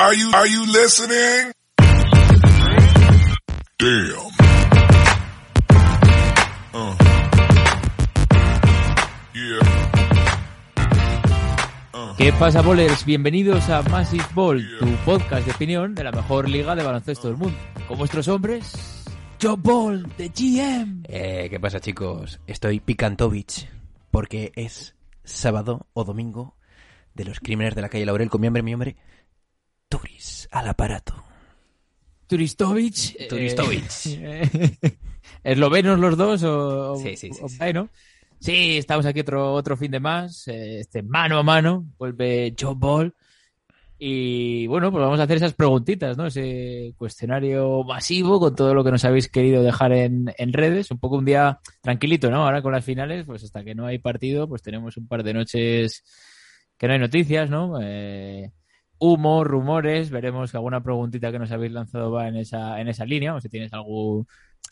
Are you, are you listening? Damn. Uh. Yeah. ¿Qué pasa, bowlers? Bienvenidos a Massive Ball, tu podcast de opinión de la mejor liga de baloncesto del mundo. Con vuestros hombres, Joe Ball, de GM. Eh, ¿Qué pasa, chicos? Estoy Picantovich porque es sábado o domingo de los crímenes de la calle Laurel con mi hombre, mi hombre, Turis, al aparato. Turistovich. eh, Turistovich. ¿Eslovenos los dos o, Sí, sí, sí, o- sí. ahí, ¿no? Sí, estamos aquí otro, otro fin de más. eh, Este mano a mano. Vuelve Joe Ball. Y bueno, pues vamos a hacer esas preguntitas, ¿no? Ese cuestionario masivo con todo lo que nos habéis querido dejar en, en redes. Un poco un día tranquilito, ¿no? Ahora con las finales, pues hasta que no hay partido, pues tenemos un par de noches que no hay noticias, ¿no? Eh, humo, rumores, veremos que alguna preguntita que nos habéis lanzado va en esa, en esa línea, o si tienes algún,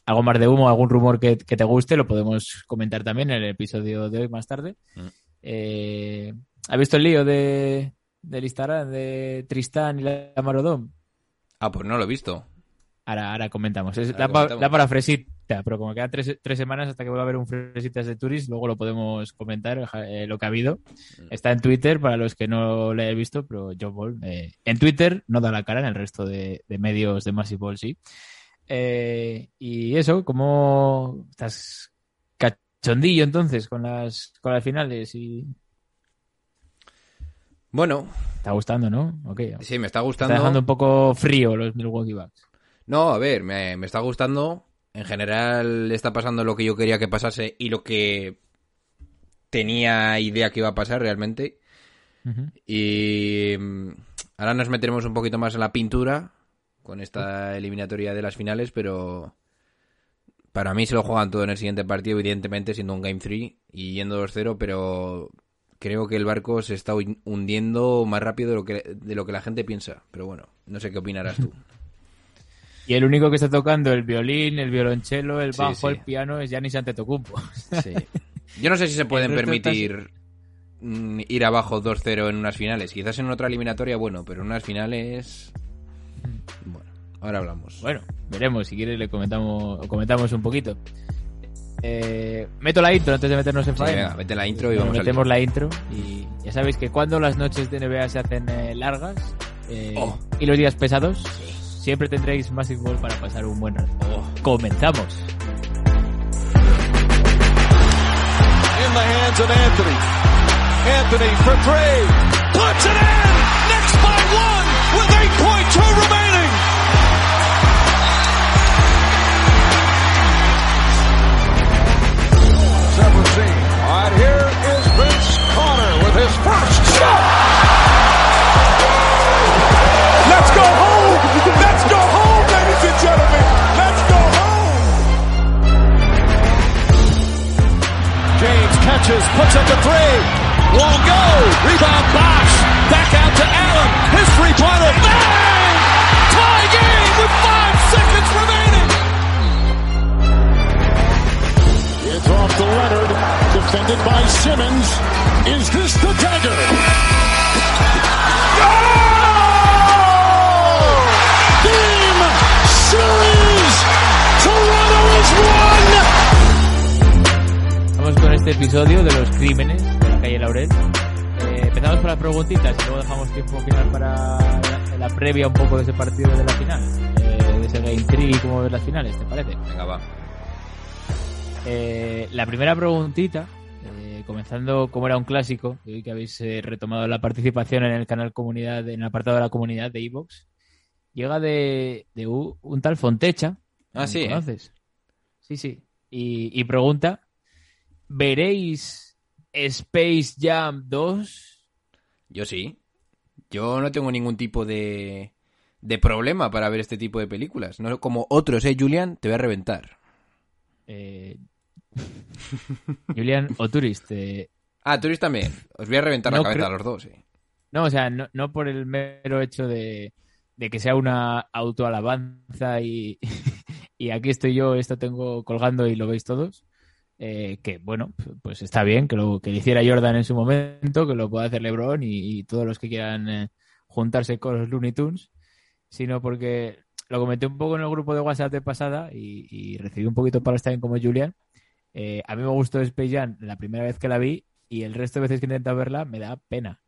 algo más de humo, algún rumor que, que te guste, lo podemos comentar también en el episodio de hoy más tarde. Mm. Eh, ¿Has visto el lío de, del Instagram de Tristán y la Marodón? Ah, pues no lo he visto. Ahora, ahora comentamos. Es Ahora la, comentamos. la Pero como quedan tres, tres semanas hasta que vuelva a haber un Fresitas de Turis, luego lo podemos comentar eh, lo que ha habido. Está en Twitter para los que no lo hayáis visto, pero John Ball eh, en Twitter no da la cara, en el resto de, de medios de Massive Ball sí. Eh, y eso, ¿cómo estás cachondillo entonces con las, con las finales? y Bueno, ¿Te está gustando, no? Ok. sí, me está Está gustando. dejando un poco frío los Milwaukee Bucks. No, a ver, me, me está gustando. En general está pasando lo que yo quería que pasase y lo que tenía idea que iba a pasar realmente. Y mm, ahora nos meteremos un poquito más en la pintura con esta eliminatoria de las finales, pero para mí se lo juegan todo en el siguiente partido, evidentemente siendo un Game 3 y yendo 2-0, pero creo que el barco se está hun- hundiendo más rápido de lo que, de lo que la gente piensa. Pero bueno, no sé qué opinarás tú. Y el único que está tocando el violín, el violonchelo, el bajo, sí. el piano es Giannis Antetokounmpo. Sí. Yo no sé si se pueden permitir mm, ir abajo 2-0 en unas finales. Quizás en otra eliminatoria, bueno, pero en unas finales... Bueno, ahora hablamos. Bueno, veremos. Si quieres le comentamos, comentamos un poquito. Eh, meto la intro antes de meternos en Sí, faena. venga, vete la intro y vamos metemos la intro y ya sabéis que cuando las noches de NBA se hacen eh, largas eh, Oh. y los días pesados, siempre tendréis Massive Ball para pasar un buen rato. Comenzamos. in the hands of Anthony. Anthony for three. Puts it in. Knicks by one with 8.2 remaining. Seventeen. All right, here is Vince Carter with his first shot. Catches, puts up a three. Won't go. Rebound Bosch. Back out to Allen. His three-pointer. Bang! Tie game with five seconds remaining. It's off to Leonard. Defended by Simmons. Is this the dagger? Este episodio de los crímenes de la calle Laurel. Eh, empezamos por las preguntitas y luego dejamos tiempo final para la, la previa un poco de ese partido de la final. Eh, de ese Game 3 y cómo ves las finales, ¿te parece? Venga, va. Eh, la primera preguntita, comenzando como era un clásico, que habéis retomado la participación en el canal comunidad, en el apartado de la comunidad de Evox, llega de, un tal Fontecha. Ah, sí. ¿Conoces? Sí, sí. Y, y pregunta, ¿veréis Space Jam 2? Yo sí. Yo no tengo ningún tipo de, de problema para ver este tipo de películas. No como otros, ¿eh, Julian? Te voy a reventar. Eh, Julian Oturist. eh, Ah, eres también. Os voy a reventar No la cabeza a los dos, eh. No, o sea, no, no por el mero hecho de, de que sea una autoalabanza y, y aquí estoy yo, esto tengo colgando y lo veis todos. Eh, que bueno, pues está bien que lo que lo hiciera Jordan en su momento, que lo pueda hacer LeBron y, y todos los que quieran eh, juntarse con los Looney Tunes, sino porque lo comenté un poco en el grupo de WhatsApp de pasada y, y recibí un poquito para estar como Julian. Eh, a mí me gustó Space Jam la primera vez que la vi y el resto de veces que he intentado verla me da pena.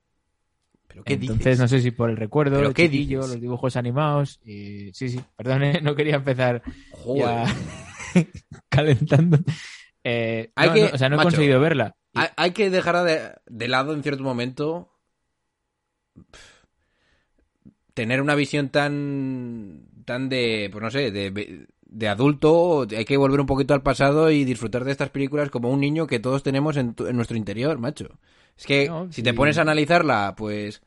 ¿Pero qué Entonces dices? no sé si por el recuerdo, ¿Pero el qué dices? los dibujos animados. Y... Sí, sí, perdón, ¿eh? no quería empezar Joder. ya calentando. Eh, Hay no, que- no, o sea, no he conseguido verla. Hay, hay que dejar de, de lado en cierto momento tener una visión tan tan de pues no sé de, de adulto hay que volver un poquito al pasado y disfrutar de estas películas como un niño que todos tenemos en, tu- en nuestro interior macho es que No, si sí. te pones a analizarla pues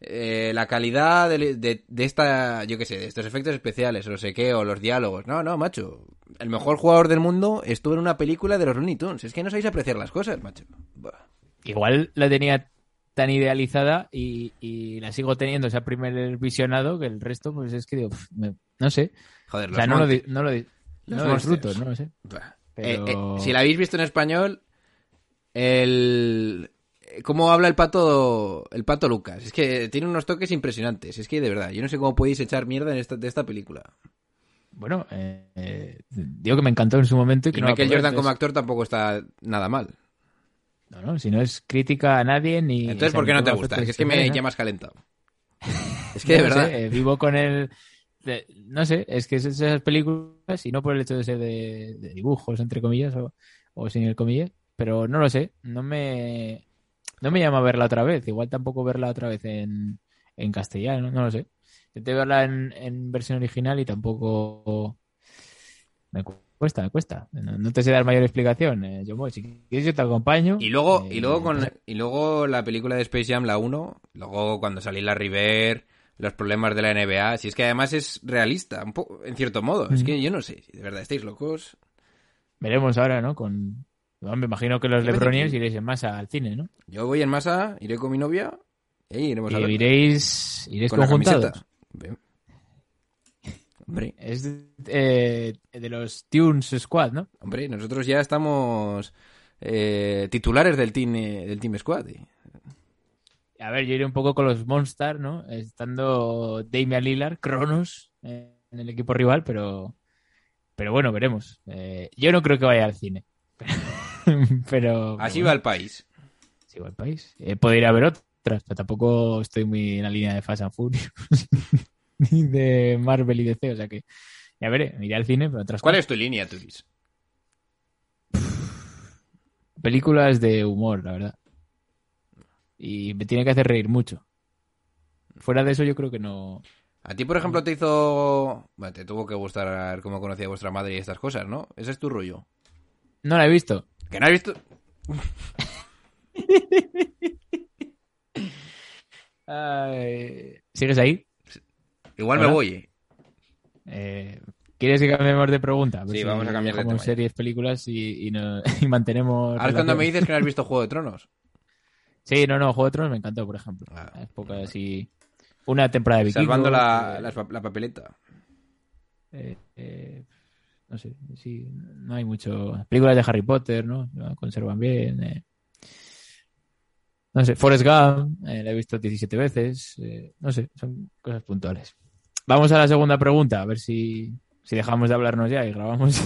eh, la calidad de, de, de esta yo qué sé de estos efectos especiales o no sé qué o los diálogos. No no macho. El mejor jugador del mundo estuvo en una película de los Looney Tunes. Es que no sabéis apreciar las cosas macho. Igual la tenía tan idealizada y, y la sigo teniendo ese primer visionado que el resto, pues es que digo, me- no sé. Joder, O sea, no lo, di- no lo, di- Los no lo disfruto, no lo sé. Pero- Eh, eh, si la habéis visto en español, el cómo habla el pato el pato Lucas, es que tiene unos toques impresionantes. Es que de verdad, yo no sé cómo podéis echar mierda en esta, de esta película. Bueno, eh, eh, digo que me encantó en su momento y que Y no Michael Jordan como actor tampoco está nada mal. No, no, si no es crítica a nadie ni... Entonces, o sea, ¿por qué no te gusta? Es que me llamas calentado. Es que de No verdad. sé, eh, vivo con el... de- no sé, es que es esas películas, y no por el hecho de ser de, de dibujos, entre comillas, o, o sin el comillas, pero no lo sé, no me, no me llama a verla otra vez, igual tampoco verla otra vez en, en castellano, no lo sé. Intenté verla en, en versión original y tampoco me cuesta, me cuesta. No, no te sé dar mayor explicación, eh, John Boy. Si quieres yo te acompaño. Y luego, Eh, y luego con y luego la película de Space Jam, la 1, luego cuando salí la River, los problemas de la NBA, si es que además es realista, un poco, en cierto modo. Es que yo no sé, de verdad, estáis locos. Veremos ahora, ¿no? Con... me imagino que los que- iréis en masa al cine, ¿no? Yo voy en masa, iré con mi novia y iremos a Y verla. iréis, iréis con conjuntados. Hombre, Es eh, de los Tunes Squad, ¿no? hombre, nosotros ya estamos eh, titulares del team, eh, del team Squad. A ver, yo iré un poco con los Monsters, ¿no? Estando Damian Lillard, Cronos, eh, en el equipo rival, pero pero bueno, veremos. Yo no creo que vaya al cine. pero Así va el país. sigo al país. Eh, puedo ir a ver otras, pero tampoco estoy muy en la línea de Fast and Furious ni de Marvel y DC, o sea que ya veré, iré al cine, pero otras ¿Cuál cosas. es tu línea, Turis? películas de humor, la verdad. Y me tiene que hacer reír mucho. Fuera de eso, yo creo que no. A ti, por ejemplo, te hizo... Bueno, te tuvo que gustar cómo conocía a vuestra madre y estas cosas, ¿no? Ese es tu rollo. No la he visto. ¿Que no has visto? Ay, ¿Sigues ahí? Igual Hola. me voy. eh. Eh, ¿Quieres que cambiemos de pregunta? Sí, si vamos a cambiar de tema series, películas y, y, no- y mantenemos. Ahora es cuando me dices que no has visto Juego de Tronos. Sí, no, no, Juego de Tronos me encantó, por ejemplo. Ah. Es poca así. Una temporada de Vikingos. Salvando la, eh, la, la papeleta. eh, eh, no sé, sí, no hay mucho. Películas de Harry Potter, ¿no? La conservan bien. eh. No sé, Forrest Gump, eh, la he visto 17 veces. eh, no sé, son cosas puntuales. Vamos a la segunda pregunta, a ver si, si dejamos de hablarnos ya y grabamos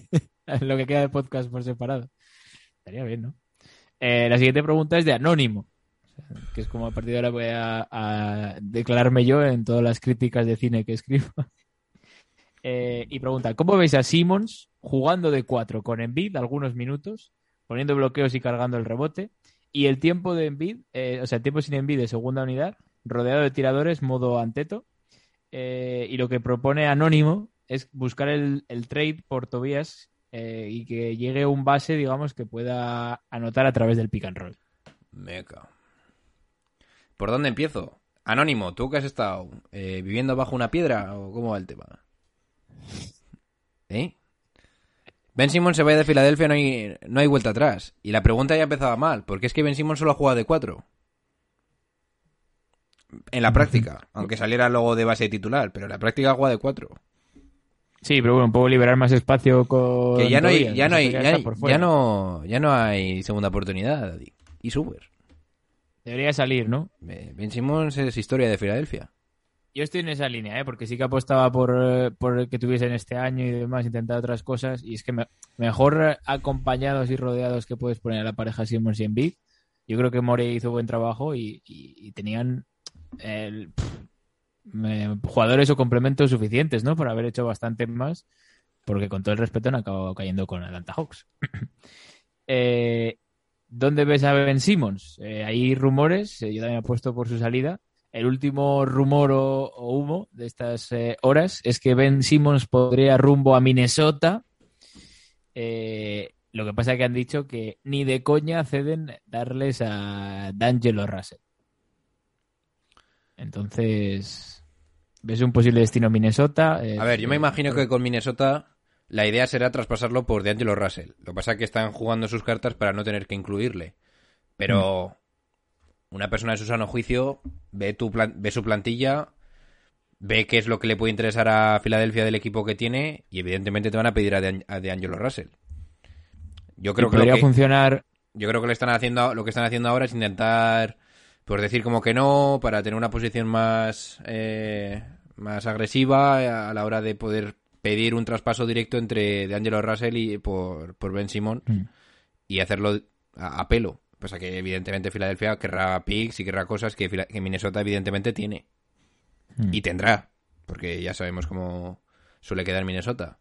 lo que queda de podcast por separado. Estaría bien, ¿no? La siguiente pregunta es de Anónimo, que es como a partir de ahora voy a, a declararme yo en todas las críticas de cine que escribo. Eh, y pregunta, ¿cómo veis a Simmons jugando de cuatro con Embiid algunos minutos, poniendo bloqueos y cargando el rebote? Y el tiempo de Embiid, eh, o sea, el tiempo sin Embiid de segunda unidad, rodeado de tiradores, modo anteto. Eh, y lo que propone Anónimo es buscar el, el trade por Tobías eh, y que llegue un base, digamos, que pueda anotar a través del pick and roll. Meca. ¿Por dónde empiezo? Anónimo, ¿tú que has estado eh, viviendo bajo una piedra o cómo va el tema? ¿Eh? Ben Simmons se vaya de Filadelfia, no hay, no hay vuelta atrás. Y la pregunta ya empezaba mal, porque es que Ben Simmons solo ha jugado de cuatro. En la práctica, aunque saliera luego de base titular, pero en la práctica ha jugado de cuatro. Sí, pero bueno, puedo liberar más espacio con. Que ya no hay, ya no hay, ya no, ya no hay segunda oportunidad. Y subes. Debería salir, ¿no? Ben Simmons es historia de Filadelfia. Yo estoy en esa línea, ¿eh? porque sí que apostaba por, eh, por que tuviesen este año y demás, intentar otras cosas. Y es que me- mejor acompañados y rodeados que puedes poner a la pareja Simmons y Embiid. Yo creo que Morey hizo buen trabajo y, y- tenían el- pff, jugadores o complementos suficientes, ¿no? Para haber hecho bastante más, porque con todo el respeto han acabado cayendo con Atlanta Hawks. Eh, ¿Dónde ves a Ben Simmons? Eh, hay rumores, eh, yo también apuesto por su salida. El último rumor o, o humo de estas eh, horas es que Ben Simmons podría rumbo a Minnesota. Eh, lo que pasa es que han dicho que ni de coña ceden darles a D'Angelo Russell. Entonces, ¿ves un posible destino a Minnesota? Eh, A ver, yo me imagino que con Minnesota la idea será traspasarlo por D'Angelo Russell. Lo que pasa es que están jugando sus cartas para no tener que incluirle. Pero una persona de su sano juicio ve, tu plan- ve su plantilla, ve qué es lo que le puede interesar a Filadelfia del equipo que tiene y evidentemente te van a pedir a, De- a D'Angelo Russell. Yo creo que, podría que funcionar yo creo que lo están haciendo lo que están haciendo ahora es intentar pues decir como que no para tener una posición más eh, más agresiva a la hora de poder pedir un traspaso directo entre D'Angelo Russell y por, por Ben Simon Mm. y hacerlo a, a pelo pasa que evidentemente Filadelfia querrá picks y querrá cosas que, Minnesota evidentemente tiene Mm. y tendrá porque ya sabemos cómo suele quedar Minnesota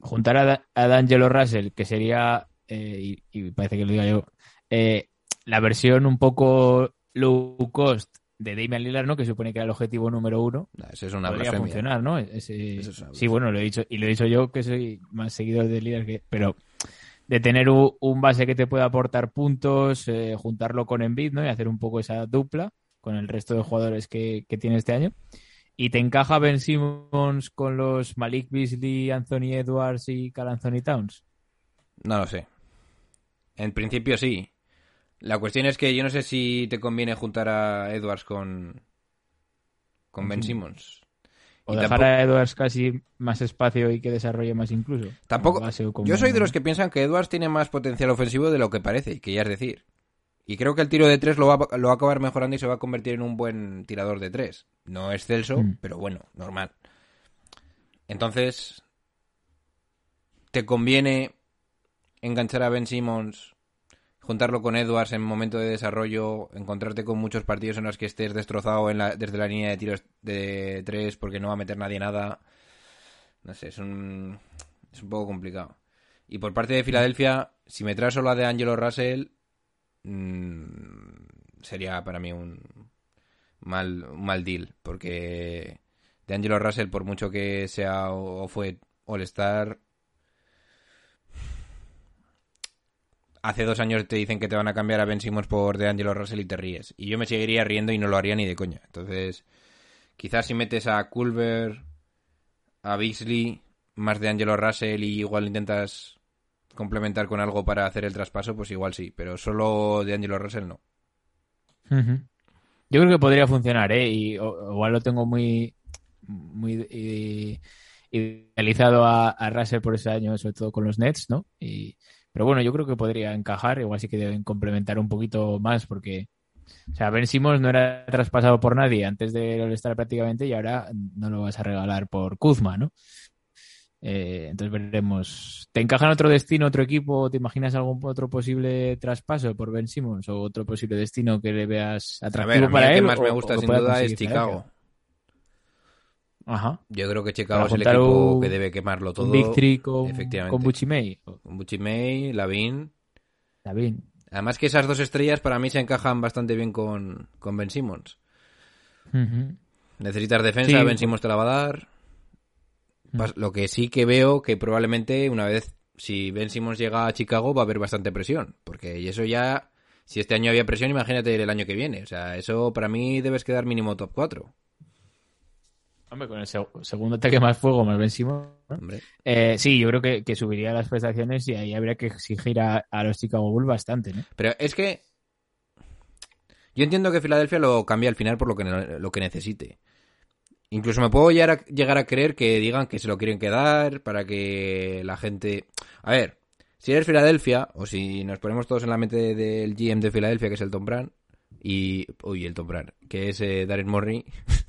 juntar a, a D'Angelo Russell, que sería, eh, y, y parece que lo diga yo, eh, la versión un poco low cost de Damian Lillard, ¿no? Que supone que era el objetivo número uno. Nah, eso es una podría blasfemia funcionar, ¿no? Ese- Eso es una sí, bueno, lo he dicho, y lo he dicho yo que soy más seguidor de Lillard que, pero de tener un, un base que te pueda aportar puntos, eh, juntarlo con Embiid, ¿no? Y hacer un poco esa dupla con el resto de jugadores que, que tiene este año. ¿Y te encaja Ben Simmons con los Malik Beasley, Anthony Edwards y Carl Anthony Towns? No lo sé. En principio sí. La cuestión es que yo no sé si te conviene juntar a Edwards con, con Ben Simmons. O Y dejar tampoco- a Edwards casi más espacio y que desarrolle más incluso. Tampoco. Como Yo soy de los que piensan que Edwards tiene más potencial ofensivo de lo que parece, que ya es decir. Y creo que el tiro de tres lo va, a- lo va a acabar mejorando y se va a convertir en un buen tirador de tres. No excelso, Mm. pero bueno, normal. Entonces, ¿te conviene enganchar a Ben Simmons, juntarlo con Edwards en momento de desarrollo, encontrarte con muchos partidos en los que estés destrozado en la- desde la línea de tiros de tres porque no va a meter nadie nada? No sé, es un, es un poco complicado. Y por parte de Filadelfia, si me traes solo a de Angelo Russell, mm, sería para mí un mal, un mal deal. Porque de Angelo Russell, por mucho que sea o, o fue All-Star, hace dos años te dicen que te van a cambiar a Ben Simmons por de Angelo Russell y te ríes. Y yo me seguiría riendo y no lo haría ni de coña. Entonces, quizás si metes a Culver, a Beasley, más de Angelo Russell y igual intentas complementar con algo para hacer el traspaso, pues igual sí, pero solo de Angelo Russell no. Yo creo que podría funcionar, ¿eh? Y igual lo tengo muy, muy idealizado a, a Russell por ese año, sobre todo con los Nets, ¿no? Y, pero bueno, yo creo que podría encajar, igual sí que deben complementar un poquito más, porque, o sea, Ben Simmons no era traspasado por nadie antes de estar prácticamente y ahora no lo vas a regalar por Kuzma, ¿no? Eh, entonces veremos. ¿Te encaja en otro destino, otro equipo? ¿Te imaginas algún otro posible traspaso por Ben Simmons o otro posible destino que le veas A atractivo ver, a mí para el que más me gusta sin duda es Chicago. Ajá. Yo creo que Chicago es el equipo un- que debe quemarlo todo. Un Three con, efectivamente. con o Con Bucci May, Lavin. David. Además que esas dos estrellas para mí se encajan bastante bien con, con Ben Simmons. Necesitas defensa, Sí. Ben Simmons te la va a dar. Lo que sí que veo que probablemente una vez, si Ben Simmons llega a Chicago, va a haber bastante presión. Porque eso ya, si este año había presión, imagínate el año que viene. O sea, eso para mí debes quedar mínimo top 4. Hombre, con el seg- segundo ataque más fuego, más Ben Simmons. ¿no? Eh, sí, yo creo que, que subiría las prestaciones y ahí habría que exigir a, a los Chicago Bulls bastante, ¿no? Pero es que yo entiendo que Filadelfia lo cambia al final por lo que, lo que necesite. Incluso me puedo llegar a, llegar a creer que digan que se lo quieren quedar para que la gente... A ver, Si eres Filadelfia, o si nos ponemos todos en la mente de- del GM de Filadelfia, que es el Tom Brand, y. Uy, el Tom Brand, que es eh, Darren Murray.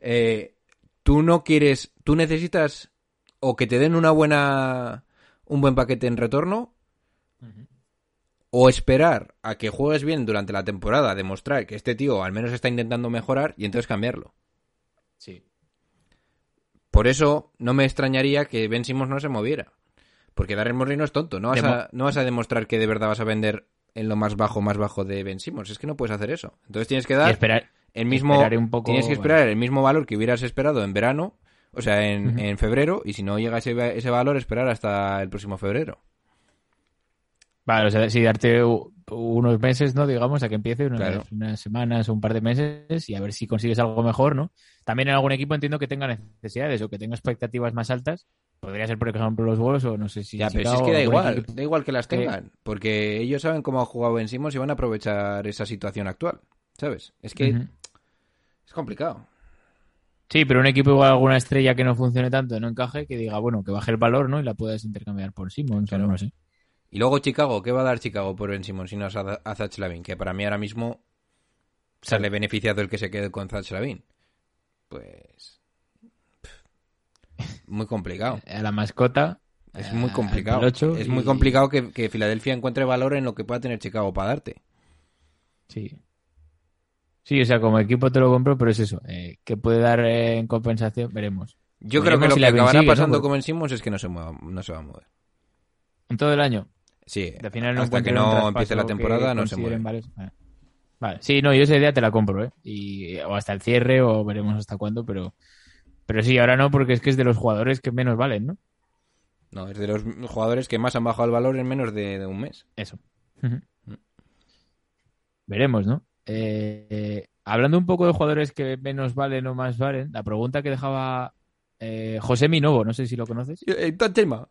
eh, tú no quieres. Tú necesitas o que te den una buena. un buen paquete en retorno. O esperar a que juegues bien durante la temporada, demostrar que este tío al menos está intentando mejorar y entonces cambiarlo. Sí. Por eso no me extrañaría que Ben Simmons no se moviera. Porque Darren Murray no es tonto. No vas, a, no vas a demostrar que de verdad vas a vender en lo más bajo, más bajo de Ben Simmons. Es que no puedes hacer eso. Entonces tienes que Y dar esperar. El mismo. un poco, tienes que esperar el mismo valor que hubieras esperado en verano. O sea, en, en febrero. Y si no llega ese, ese valor, esperar hasta el próximo febrero. Vale, o sea, sí, darte unos meses, ¿no? Digamos, a que empiece, unas, Claro. unas semanas o un par de meses y a ver si consigues algo mejor, ¿no? También en algún equipo entiendo que tenga necesidades o que tenga expectativas más altas. Podría ser, por ejemplo, los Wolves o no sé si. Ya, pero si es que da igual. equipo. Da igual que las tengan. Porque ellos saben cómo ha jugado Ben Simmons y van a aprovechar esa situación actual. ¿Sabes? Es que. Es complicado. Sí, pero un equipo igual alguna estrella que no funcione tanto, no encaje, que diga, bueno, que baje el valor, ¿no? Y la puedas intercambiar por Simmons Claro. o no sé. Y luego Chicago, ¿qué va a dar Chicago por Ben Simmons si no es a, a Zach Lavin? Que para mí ahora mismo sale beneficiado el que se quede con Zach Lavin. Pues... pff, Muy complicado. A la mascota. Es muy complicado. Es muy complicado que, que Filadelfia encuentre valor en lo que pueda tener Chicago para darte. Sí. Sí, o sea, como equipo te lo compro, pero es eso. Eh, ¿Qué puede dar eh, en compensación? Veremos. Yo Veremos creo que lo si que acabará pasando con Ben Simmons es que no se, mueva, no se va a mover. En todo el año. Sí, De final no hasta que no empiece la que temporada no se mueve. vales. Vale. Vale. Sí, no, yo esa idea te la compro, ¿eh? Y, o hasta el cierre o veremos hasta cuándo, pero... Pero sí, ahora no, porque es que es de los jugadores que menos valen, ¿no? No, es de los jugadores que más han bajado el valor en menos de, de un mes. Eso. Veremos, ¿no? Eh, hablando un poco de jugadores que menos valen o más valen, la pregunta que dejaba eh, José Minovo, no sé si lo conoces. tema.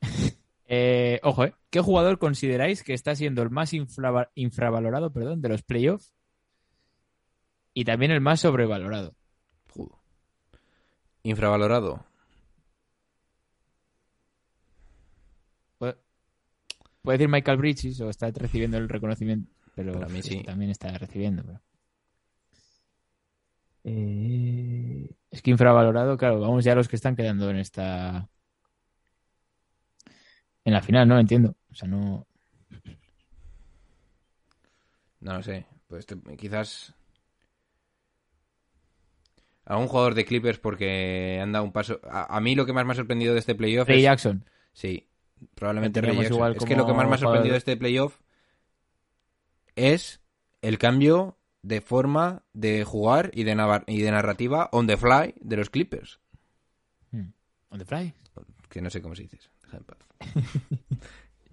Eh, ojo, ¿eh? ¿Qué jugador consideráis que está siendo el más infrava- infravalorado perdón, de los playoffs? Y también el más sobrevalorado. Infravalorado. Puede, puede decir Michael Bridges o está recibiendo el reconocimiento, pero Para mí sí. también está recibiendo. pero- Eh, es que infravalorado, claro, vamos ya a los que están quedando en esta. En la final, ¿no? Entiendo. O sea, no. No lo sé. Pues te- quizás. Algún jugador de Clippers porque han dado un paso. A, a mí lo que más me ha sorprendido de este playoff Ray es. Jackson. Sí, probablemente Ray Jackson. igual Es que lo que más me ha sorprendido de este playoff es el cambio de forma de jugar y de, navar- y de narrativa on the fly de los Clippers. Hmm. On the fly. Que no sé cómo se dice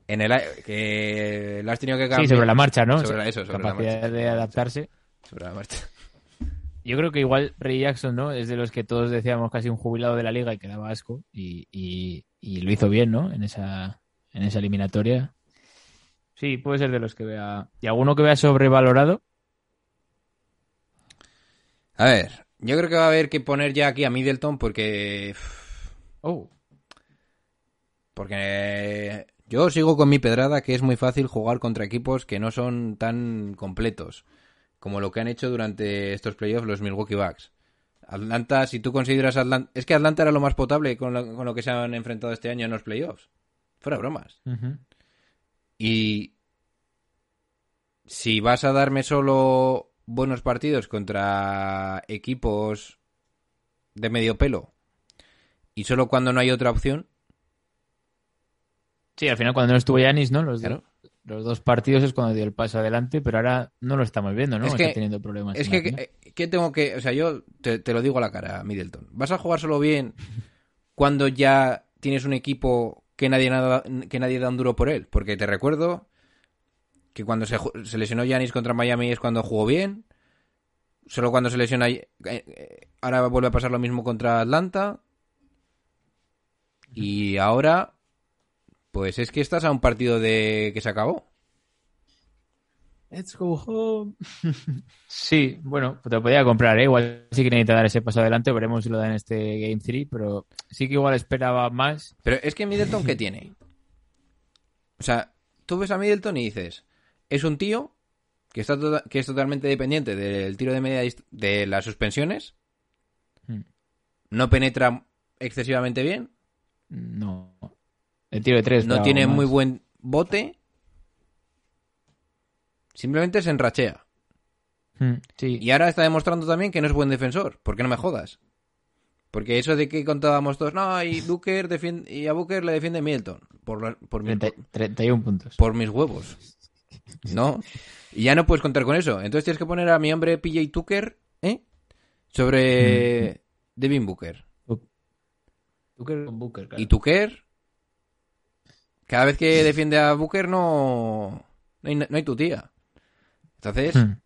en el que lo has tenido que Sí, cambiar. sobre la marcha, ¿no? Sobre la- eso, sobre la Capacidad marcha. de adaptarse. Sobre la marcha. Yo creo que igual Ray Jackson, ¿no? Es de los que todos decíamos casi un jubilado de la liga y que daba asco. Y, y- y lo hizo bien, ¿no? En esa, en esa eliminatoria. Sí, puede ser de los que vea. ¿Y alguno que vea sobrevalorado? A ver, yo creo que va a haber que poner ya aquí a Middleton porque. Oh, Porque yo sigo con mi pedrada que es muy fácil jugar contra equipos que no son tan completos como lo que han hecho durante estos playoffs los Milwaukee Bucks. Atlanta, si tú consideras Atlanta... Es que Atlanta era lo más potable con lo, con lo que se han enfrentado este año en los playoffs. Fuera bromas. Y si vas a darme solo buenos partidos contra equipos de medio pelo y solo cuando no hay otra opción, Sí, al final cuando no estuvo Yanis, ¿no? Los, Claro. los dos partidos es cuando dio el paso adelante, pero ahora no lo estamos viendo, ¿no? Es Está que- teniendo problemas. Es que, eh, ¿qué tengo que...? O sea, yo te, te lo digo a la cara, Middleton. ¿Vas a jugar solo bien cuando ya tienes un equipo que nadie, nada, que nadie da un duro por él? Porque te recuerdo que cuando se, lesionó Yanis contra Miami es cuando jugó bien. Solo cuando se lesiona... eh, eh, ahora vuelve a pasar lo mismo contra Atlanta. Y ahora... Pues es que estás a un partido de que se acabó. Let's go home. sí, bueno, te lo podía comprar, ¿eh? Igual sí que necesita dar ese paso adelante, veremos si lo da en este Game 3, pero sí que igual esperaba más. Pero es que Middleton, ¿qué tiene? O sea, tú ves a Middleton y dices, es un tío que, está to- que es totalmente dependiente del tiro de media de las suspensiones, Hmm. no penetra excesivamente bien, No. El tiro de tres. no tiene más. muy buen bote, simplemente se enrachea. Mm, Sí. Y ahora está demostrando también que no es buen defensor. ¿Por qué no me jodas? Porque eso de que contábamos todos, no, y Booker defiende, y a Booker le defiende Middleton. Por, la- por, mi- 30 31 puntos. por mis huevos. ¿No? Y ya no puedes contar con eso. Entonces tienes que poner a mi hombre PJ Tucker, ¿eh? Sobre Devin Booker. Booker con Booker, claro. Y Tucker, cada vez que defiende a Booker, no, no, hay, no hay tu tía. Entonces, Mm.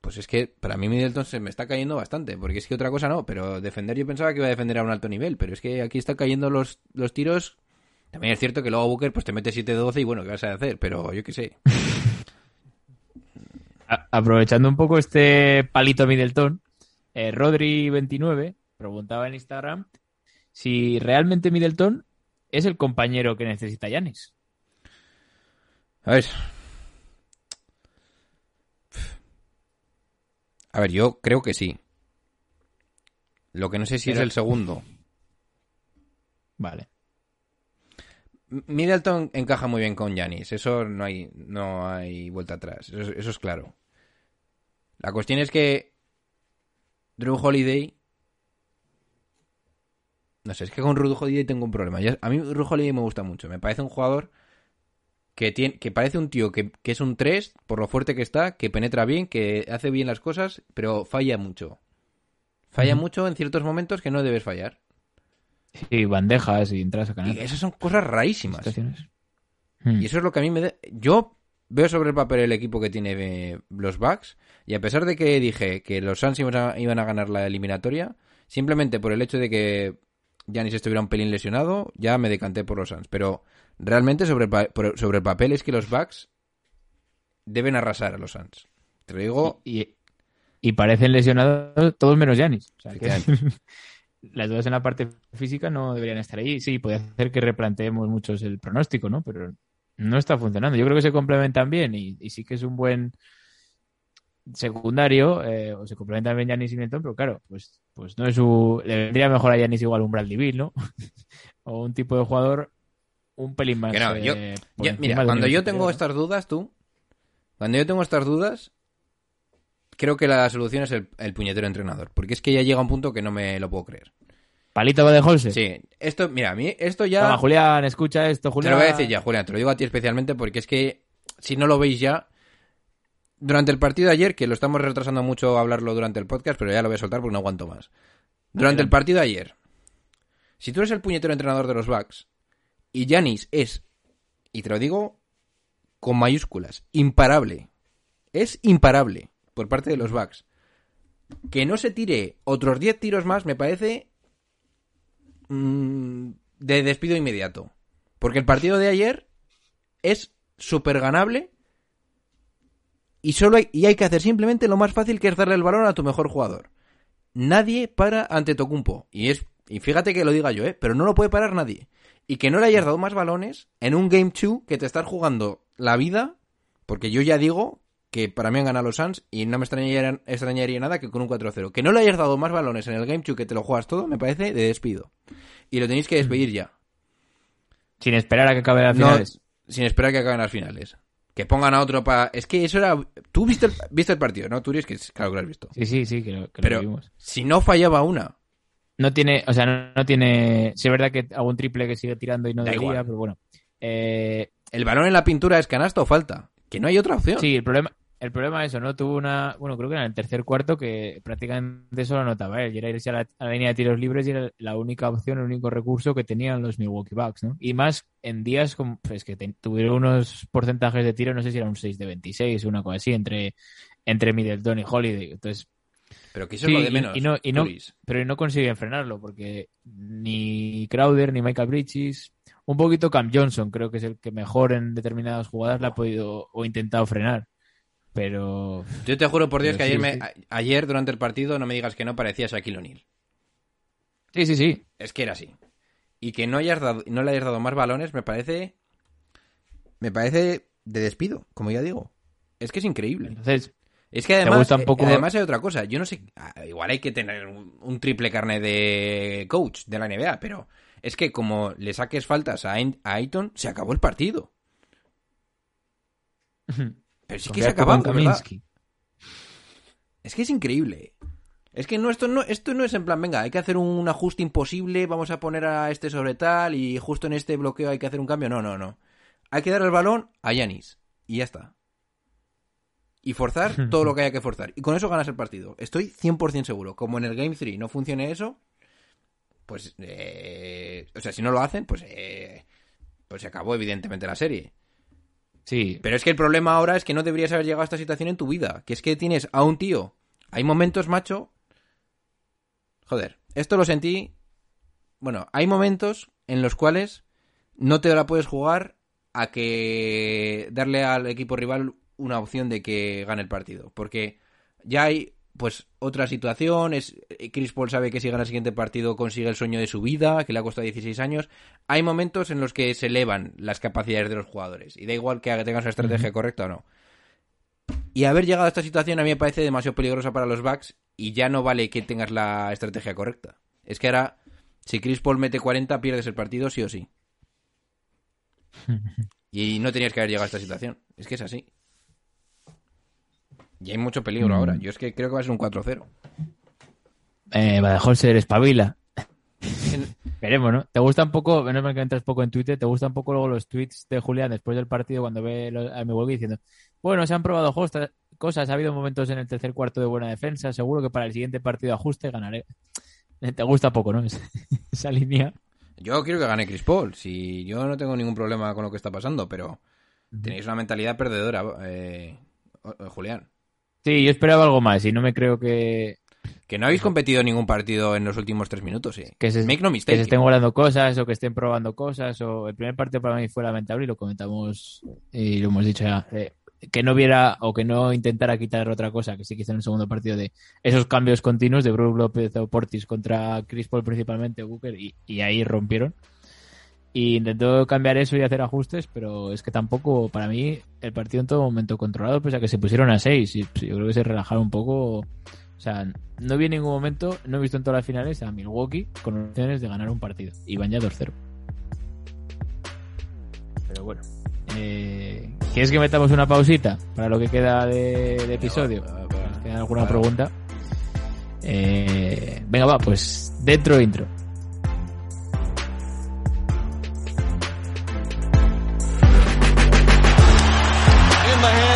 pues es que para mí Middleton se me está cayendo bastante. Porque es que otra cosa no. Pero defender, yo pensaba que iba a defender a un alto nivel. Pero es que aquí están cayendo los, los tiros. También es cierto que luego Booker pues te mete 7-12 y bueno, ¿qué vas a hacer? Pero yo qué sé. Aprovechando un poco este palito Middleton, eh, Rodri29 preguntaba en Instagram si realmente Middleton es el compañero que necesita Yanis. A ver. A ver, yo creo que sí. Lo que no sé si Pero- es el segundo. Vale. Middleton encaja muy bien con Yanis. Eso no hay, no hay vuelta atrás. Eso, es- eso es claro. La cuestión es que Drew Holiday. No sé, es que con Drew Holiday tengo un problema. A mí Drew Holiday me gusta mucho. Me parece un jugador que, tiene, que parece un tío que, que es un 3 por lo fuerte que está, que penetra bien, que hace bien las cosas, pero falla mucho. Falla mucho en ciertos momentos que no debes fallar. Sí, bandejas y entras a Y canal. esas son cosas rarísimas. Situaciones. Mm. Y eso es lo que a mí me. Yo veo sobre el papel el equipo que tiene eh, los Bucks y a pesar de que dije que los Suns iban a, iban a ganar la eliminatoria, simplemente por el hecho de que Giannis estuviera un pelín lesionado, ya me decanté por los Suns. Pero realmente sobre sobre el papel es que los Bucks deben arrasar a los Suns. Te lo digo... Y, y parecen lesionados todos menos Yanis. O sea, las dudas en la parte física no deberían estar ahí. Sí, puede hacer que replanteemos muchos el pronóstico, ¿no? Pero no está funcionando. Yo creo que se complementan bien y, y sí que es un buen secundario, eh, o se complementan bien Yanis y Middleton, pero claro, pues, pues no es su... Le vendría mejor a Yanis igual un Bradley Bill, ¿no? o un tipo de jugador un pelín más... Que no, yo- eh, Yo- mira, cuando yo tengo estas dudas, tú... Cuando yo tengo estas dudas, creo que la solución es el, el puñetero entrenador. Porque es que ya llega un punto que no me lo puedo creer. Palito va de Holse. Sí, esto, mira, a mí esto ya... Toma, Julián, escucha esto, Te Julián. lo voy a decir ya, Julián, te lo digo a ti especialmente porque es que si no lo veis ya, durante el partido de ayer, que lo estamos retrasando mucho hablarlo durante el podcast, pero ya lo voy a soltar porque no aguanto más. Durante el partido de ayer, si tú eres el puñetero entrenador de los Bucks y Yanis es, y te lo digo con mayúsculas, imparable, es imparable por parte de los Bucks, que no se tire otros 10 tiros más me parece mm, de despido inmediato. Porque el partido de ayer es súper ganable y solo hay, y hay que hacer simplemente lo más fácil que es darle el balón a tu mejor jugador. Nadie para ante Tocumpo. Y es y fíjate que lo diga yo, ¿eh? pero no lo puede parar nadie. Y que no le hayas dado más balones en un Game 2 que te estás jugando la vida, porque yo ya digo que para mí han ganado los Suns y no me extrañaría, extrañaría nada que con un 4-0. Que no le hayas dado más balones en el Game 2 que te lo juegas todo, me parece de despido. Y lo tenéis que despedir ya. Sin esperar a que acabe las No, finales. sin esperar que acaben las finales. Que pongan a otro para... Es que eso era... Tú viste el, viste el partido, ¿no? Dices que claro que lo has visto. Sí, sí, sí, que lo, que lo Pero vimos. si no fallaba una, No tiene, o sea, no, no tiene. Sí, es verdad que algún triple que sigue tirando y no Da debería, igual. pero bueno. Eh, el balón en la pintura es canasta o falta. Que no hay otra opción. sí, el problema, el problema es eso, ¿no? Tuvo una. Bueno, creo que era en el tercer cuarto que prácticamente eso lo anotaba él. Y era irse a la, a la línea de tiros libres y era la única opción, el único recurso que tenían los Milwaukee Bucks, ¿no? Y más en días como. Pues que te- tuvieron unos porcentajes de tiro, no sé si era un 6 de 26 o una cosa así, entre, entre Middleton y Holiday. Entonces, Pero que eso Sí, es lo de menos. y no- y no- pero no consiguen frenarlo porque ni Crowder ni Michael Bridges, un poquito Cam Johnson creo que es el que mejor en determinadas jugadas la ha podido o intentado frenar. Pero Yo te juro por Dios que sí, ayer, me- sí. ayer durante el partido no me digas que no parecía Shaquille O'Neal. sí, sí, sí. Es que era así. Y que no, hayas dado, no le hayas dado más balones me parece me parece de despido, como ya digo. Es que es increíble. Entonces, Es que además, un poco- eh, además hay otra cosa. Yo no sé, ah, igual hay que tener un, triple carne de coach de la NBA, pero es que como le saques faltas a, Ain- a Ayton, se acabó el partido. Pero sí que se acabó, verdad. Es que es increíble. Es que no esto, no, esto no es en plan, venga, hay que hacer un ajuste imposible, vamos a poner a este sobre tal y justo en este bloqueo hay que hacer un cambio. No, no, no. Hay que dar el balón a Yanis y ya está. Y forzar todo lo que haya que forzar. Y con eso ganas el partido. Estoy 100% seguro. Como en el Game 3 no funcione eso, pues... eh, o sea, si no lo hacen, pues... eh, pues se acabó evidentemente la serie. Sí, Pero es que el problema ahora es que no deberías haber llegado a esta situación en tu vida. Que es que tienes a un tío. Hay momentos, macho. Joder, esto lo sentí. Bueno, hay momentos en los cuales no te la puedes jugar a que darle al equipo rival una opción de que gane el partido. Porque ya hay, pues, otra situación. Es, Chris Paul sabe que si gana el siguiente partido consigue el sueño de su vida, que le ha costado 16 años. Hay momentos en los que se elevan las capacidades de los jugadores. Y da igual que tengas una estrategia correcta o no. Y haber llegado a esta situación a mí me parece demasiado peligrosa para los Bucks. Y ya no vale que tengas la estrategia correcta. Es que ahora, si Chris Paul mete 40, pierdes el partido sí o sí. Y no tenías que haber llegado a esta situación. Es que es así. Y hay mucho peligro ahora. Yo es que creo que va a ser un 4-0. eh, Badeholzer espabila. Veremos, ¿no? ¿Te gusta un poco, menos mal que entras poco en Twitter, te gustan un poco luego los tweets de Julián después del partido cuando ve a Milwaukee diciendo, bueno, se han probado hosta- cosas, ha habido momentos en el tercer cuarto de buena defensa, seguro que para el siguiente partido ajuste ganaré. Te gusta poco, ¿no? Esa, esa línea. Yo quiero que gane Chris Paul. Si yo no tengo ningún problema con lo que está pasando, pero tenéis una mentalidad perdedora, eh, Julián. Sí, yo esperaba algo más y no me creo que, Que no habéis competido en ningún partido en los últimos tres minutos, sí. que se, Make no que mistake. se estén guardando cosas o que estén probando cosas. o El primer partido para mí fue lamentable y lo comentamos y lo hemos dicho ya. eh, que no viera o que no intentara quitar otra cosa que sí que hizo en el segundo partido de esos cambios continuos de Brook López o Portis contra Chris Paul principalmente, Booker, y, y ahí rompieron. Y intentó cambiar eso y hacer ajustes, pero es que tampoco, para mí, el partido en todo momento controlado, pese a que se pusieron a seis. Y pues, yo creo que se relajaron un poco. O sea, no vi en ningún momento, no he visto en todas las finales a Milwaukee con opciones de ganar un partido. Y van ya 2-0. Pero bueno. Eh, ¿Quieres que metamos una pausita para lo que queda de, de episodio? ¿Queda alguna pregunta? Eh, venga, va, pues dentro intro.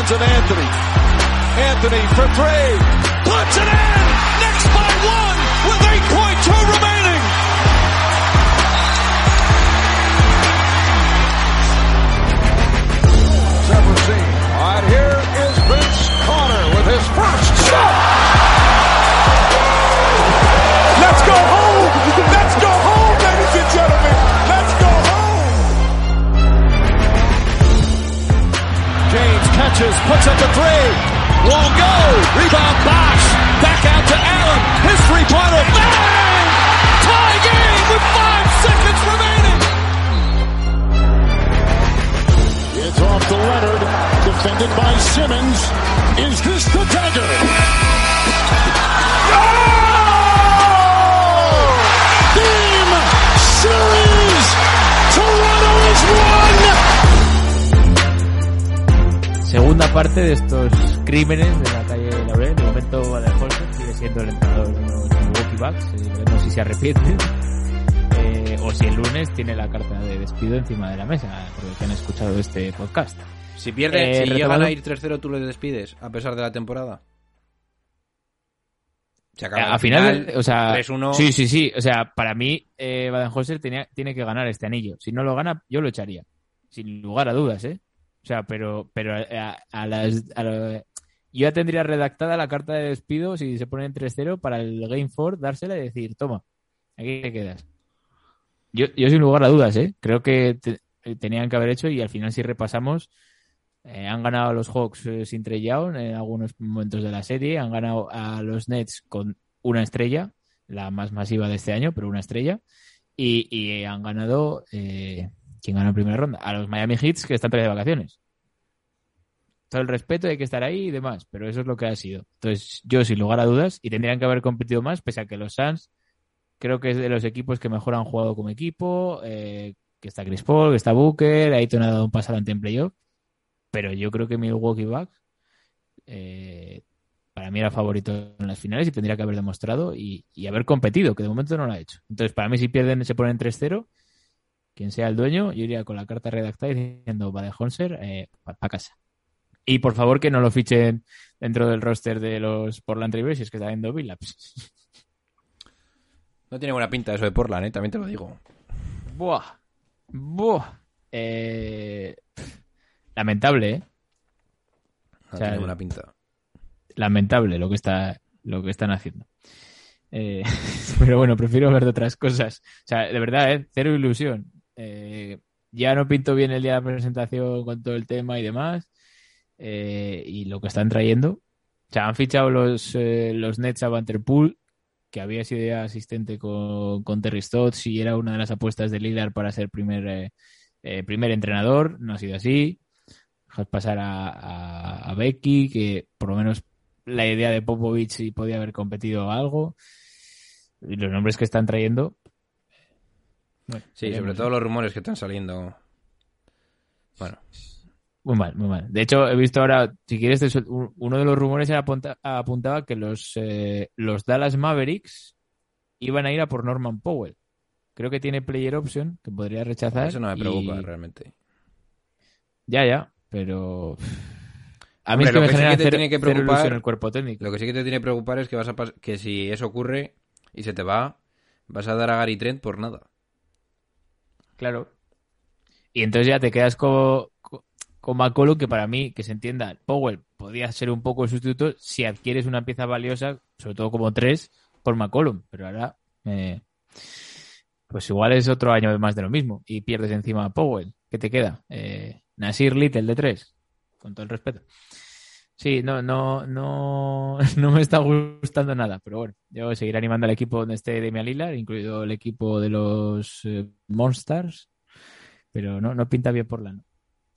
Hands of Anthony. Anthony for three. Puts it in. Knicks by one with 8.2 remaining. Seventeen. All right, here is Vince Carter with his first shot. James puts up a three. Won't go. Rebound Bosch. Back out to Allen. His three-pointer. Bang! Tie game with five seconds remaining. It's off to Leonard. Defended by Simmons. Is this the dagger? Parte de estos crímenes de la calle Laurel. De momento, Baden-Holzer sigue siendo el entrenador de los Milwaukee Bucks. Eh, veremos si se arrepiente. Eh, o si el lunes tiene la carta de despido encima de la mesa, por lo que han escuchado este podcast. Si pierde, Eh, si llegan retomando- a ir 3-0, tú le despides, a pesar de la temporada. Se acaba a final, o sea, 3-1. sí, sí, sí, o sea, para mí eh, Baden-Holzer tiene que ganar este anillo. Si no lo gana, yo lo echaría, sin lugar a dudas, ¿eh? O sea, pero, pero a, a las, a lo- yo ya tendría redactada la carta de despido si se pone en 3-0 para el Game 4 dársela y decir, toma, aquí te quedas. Yo, yo sin lugar a dudas, ¿eh? Creo que eh, tenían que haber hecho y al final si repasamos eh, han ganado a los Hawks eh, sin Trey Young en algunos momentos de la serie, han ganado a los Nets con una estrella, la más masiva de este año, pero una estrella, y, y han ganado eh, ¿quién ganó en primera ronda? A los Miami Heats que están todavía de vacaciones. Todo el respeto, hay que estar ahí y demás, pero eso es lo que ha sido. Entonces, yo sin lugar a dudas, y tendrían que haber competido más, pese a que los Suns creo que es de los equipos que mejor han jugado como equipo, eh, que está Chris Paul, que está Booker, Ayton ha dado un paso adelante en playoff, pero yo creo que Milwaukee Bucks eh, para mí era favorito en las finales y tendría que haber demostrado y haber competido, que de momento no lo ha hecho. Entonces, para mí, si pierden, se ponen 3-0, quien sea el dueño, yo iría con la carta redactada diciendo, va de Honser, eh, para casa. Y por favor que no lo fichen dentro del roster de los Portland Trailblazers, que está viendo Billups. No tiene buena pinta eso de Portland, ¿eh? también te lo digo. Buah. Buah. Eh, lamentable, ¿eh? No O sea, tiene buena pinta. Lamentable lo que está lo que están haciendo. Eh, pero bueno, prefiero ver de otras cosas. O sea, de verdad, ¿eh? cero ilusión. Eh, ya no pinto bien el día de la presentación con todo el tema y demás. Eh, y lo que están trayendo. O sea, han fichado los, eh, los Nets a Vanderpool, que había sido ya asistente con, con Terry Stotts y era una de las apuestas de Lillard para ser primer, primer entrenador. No ha sido así. Dejas pasar a, a- a Becky, que por lo menos la idea de Popovich sí podía haber competido algo. Y los nombres que están trayendo. Bueno, Sí, veremos, sobre todo los rumores que están saliendo. Bueno, Muy mal, muy mal. De hecho, he visto ahora, si quieres, uno de los rumores era apunta- apuntaba que los, eh, los Dallas Mavericks iban a ir a por Norman Powell. Creo que tiene player option, que podría rechazar. eso no me y- preocupa realmente. Ya, ya, pero... A mí Hombre, es que lo me que sí que te tiene que preocupar- el cuerpo técnico. Lo que sí que te tiene que preocupar es que vas a que si eso ocurre y se te va, vas a dar a Gary Trent por nada. Claro. Y entonces ya te quedas con, con, McCollum, que para mí, que se entienda, Powell podría ser un poco el sustituto si adquieres una pieza valiosa, sobre todo como tres, por McCollum. Pero ahora, eh, pues igual es otro año más de lo mismo y pierdes encima a Powell. ¿Qué te queda? Eh, Nasir Little de tres, con todo el respeto. Sí, no, no, no, no me está gustando nada, pero bueno, yo seguiré animando al equipo donde esté Damian Lillard, incluido el equipo de los eh, Monsters, pero no, no pinta bien por la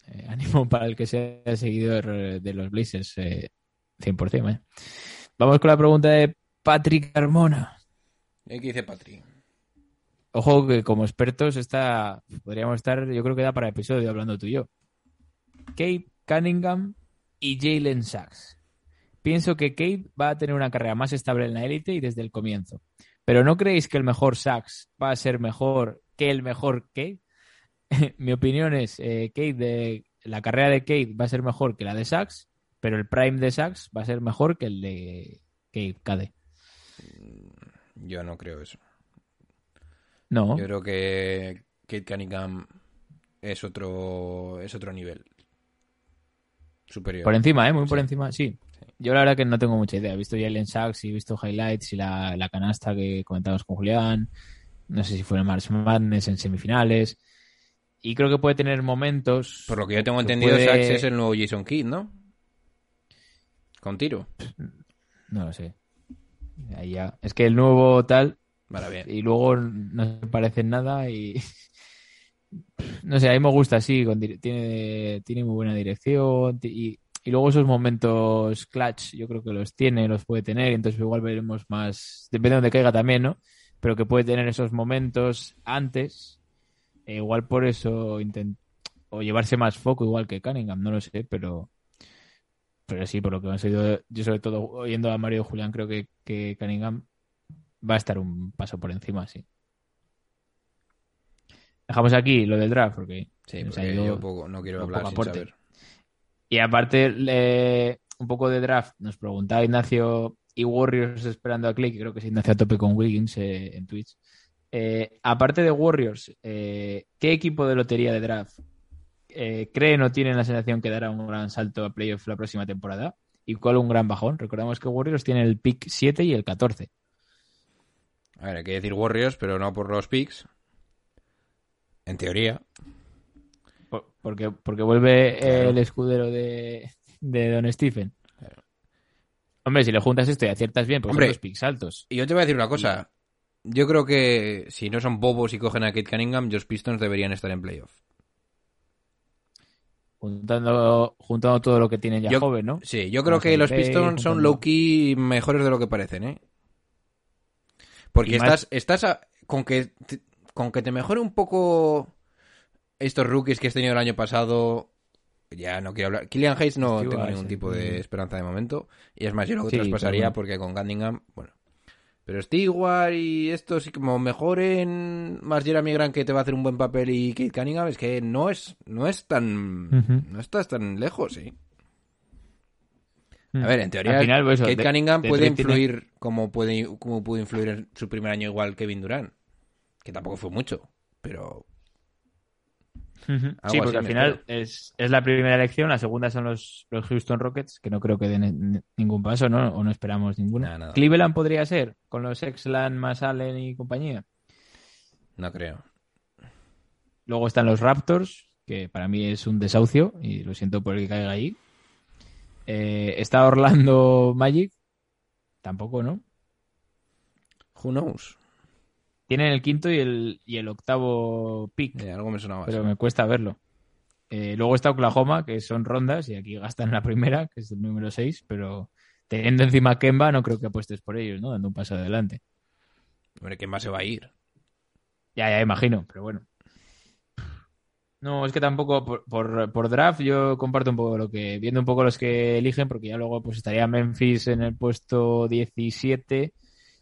eh, ánimo para el que sea seguidor eh, de los Blazers, eh, 100%. eh. Vamos con la pregunta de Patrick Carmona. ¿Y qué dice Patri? Ojo que como expertos está, podríamos estar, yo creo que da para episodio hablando tú y yo. Kate Cunningham y Jalen Sachs. Pienso que Kate va a tener una carrera más estable en la élite y desde el comienzo. Pero ¿no creéis que el mejor Sachs va a ser mejor que el mejor Kate? Mi opinión es, eh, Kate de, la carrera de Kate va a ser mejor que la de Sachs, pero el prime de Sachs va a ser mejor que el de Kate KD. Yo no creo eso. No, Yo creo que Kate Cunningham es otro es otro nivel superior. Por encima, ¿eh? Muy por encima, sí. Sí. Yo la verdad que no tengo mucha idea. He visto Jalen Sachs y he visto highlights y la, la canasta que comentamos con Julián. No sé si fue en March Madness en semifinales. Y creo que puede tener momentos. Por lo que yo tengo que entendido, puede- Sachs es el nuevo Jason Kidd, ¿no? Con tiro. No lo sé. Ahí ya. Es que el nuevo tal. Vale, bien. Y luego no se parecen nada y. No sé, a mí me gusta así. tiene, tiene muy buena dirección. Y, y luego esos momentos clutch, yo creo que los tiene, los puede tener. Entonces igual veremos más. Depende de donde caiga también, ¿no? Pero que puede tener esos momentos antes. E igual por eso o llevarse más foco, igual que Cunningham, no lo sé, pero. Pero sí, por lo que hemos oído, yo sobre todo oyendo a Mario Julián, creo que, que Cunningham va a estar un paso por encima, sí. Dejamos aquí lo del draft, porque Sí, porque ido yo poco, no quiero hablar sin saber. Y aparte, un poco de draft, nos preguntaba Ignacio y Warriors esperando a que creo que es Ignacio a tope con Wiggins eh, en Twitch. Eh, aparte de Warriors, eh, ¿qué equipo de lotería de draft creen o tienen la sensación que dará un gran salto a playoff la próxima temporada? ¿Y cuál un gran bajón? Recordamos que Warriors tiene el pick 7 y el 14. A ver, hay que decir Warriors, pero no por los picks. En teoría. Por- Porque, porque vuelve Claro. el escudero de, de Don Stephen. Hombre, si le juntas esto y aciertas bien, pues Hombre. son los picks altos. Y yo te voy a decir una cosa. Yo creo que si no son bobos y cogen a Kate Cunningham, los Pistons deberían estar en playoff. Juntando, juntando todo lo que tienen ya Yo- joven, ¿no? Sí, yo creo que los Pistons son low-key mejores de lo que parecen, ¿eh? Porque Y más- estás, estás a- con que con que te mejore un poco estos rookies que has tenido el año pasado. Ya no quiero hablar. Killian Hayes no Stewart, tengo ningún sí. tipo de esperanza de momento. Y es más, yo lo Sí, traspasaría bueno. porque con Cunningham, bueno. Pero Stewart y estos, y como mejoren más Jeremy Grant que te va a hacer un buen papel y Kate Cunningham, es que no es, no es tan. No estás tan lejos, sí. Mm. A ver, en teoría, Al final, pues Kate de- Cunningham de puede tiene- influir como puede, como pudo influir en su primer año igual Kevin Durant. Que tampoco fue mucho, pero Sí, porque al final es, es la primera elección, la segunda son los, los Houston Rockets, que no creo que den ningún paso, ¿no? O no esperamos nada. Cleveland podría ser, con los Exland más Allen y compañía. no creo. Luego están los Raptors, que para mí es un desahucio, y lo siento por el que caiga ahí. Eh, está Orlando Magic, tampoco, ¿no? Who knows? Tienen el quinto y el, y el octavo pick. Eh, algo me sonaba pero me cuesta verlo. Eh, luego está Oklahoma, que son rondas, y aquí gastan la primera, que es el número 6, pero teniendo encima a Kemba, no creo que apuestes por ellos, ¿no? Dando un paso adelante. Hombre, ¿quién más se va a ir? Ya, ya imagino, pero bueno. No, es que tampoco por, por, por draft yo comparto un poco lo que, viendo un poco los que eligen, porque ya luego pues estaría Memphis en el puesto 17,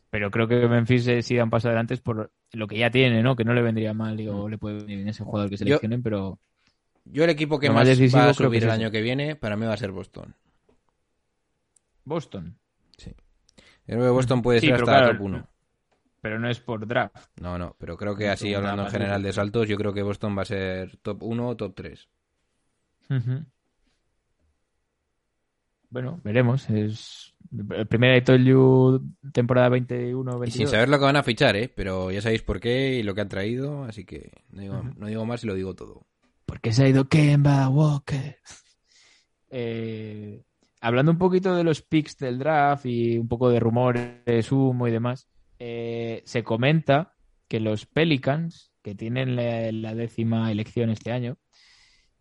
pero creo que Memphis eh, sí da un paso adelante por lo que ya tiene, ¿no? Que no le vendría mal, digo, le puede venir bien ese jugador que seleccionen, pero Yo el equipo que más, decisivo va a subir el año que viene, para mí va a ser Boston. Boston. Yo creo que Boston puede Sí, ser hasta claro, top 1. Pero no es por draft. No, no, pero creo que así hablando en general de sí. saltos, yo creo que Boston va a ser top 1 o top 3. Ujú. Bueno, veremos. Es el primer I Told You temporada 21-22. Y sin saber lo que van a fichar, ¿eh? Pero ya sabéis por qué y lo que han traído, así que no digo, no digo más y lo digo todo. Porque se ha ido Kemba Walker. Eh, hablando un poquito de los picks del draft y un poco de rumores, humo y demás, eh, se comenta que los Pelicans, que tienen la, la décima elección este año,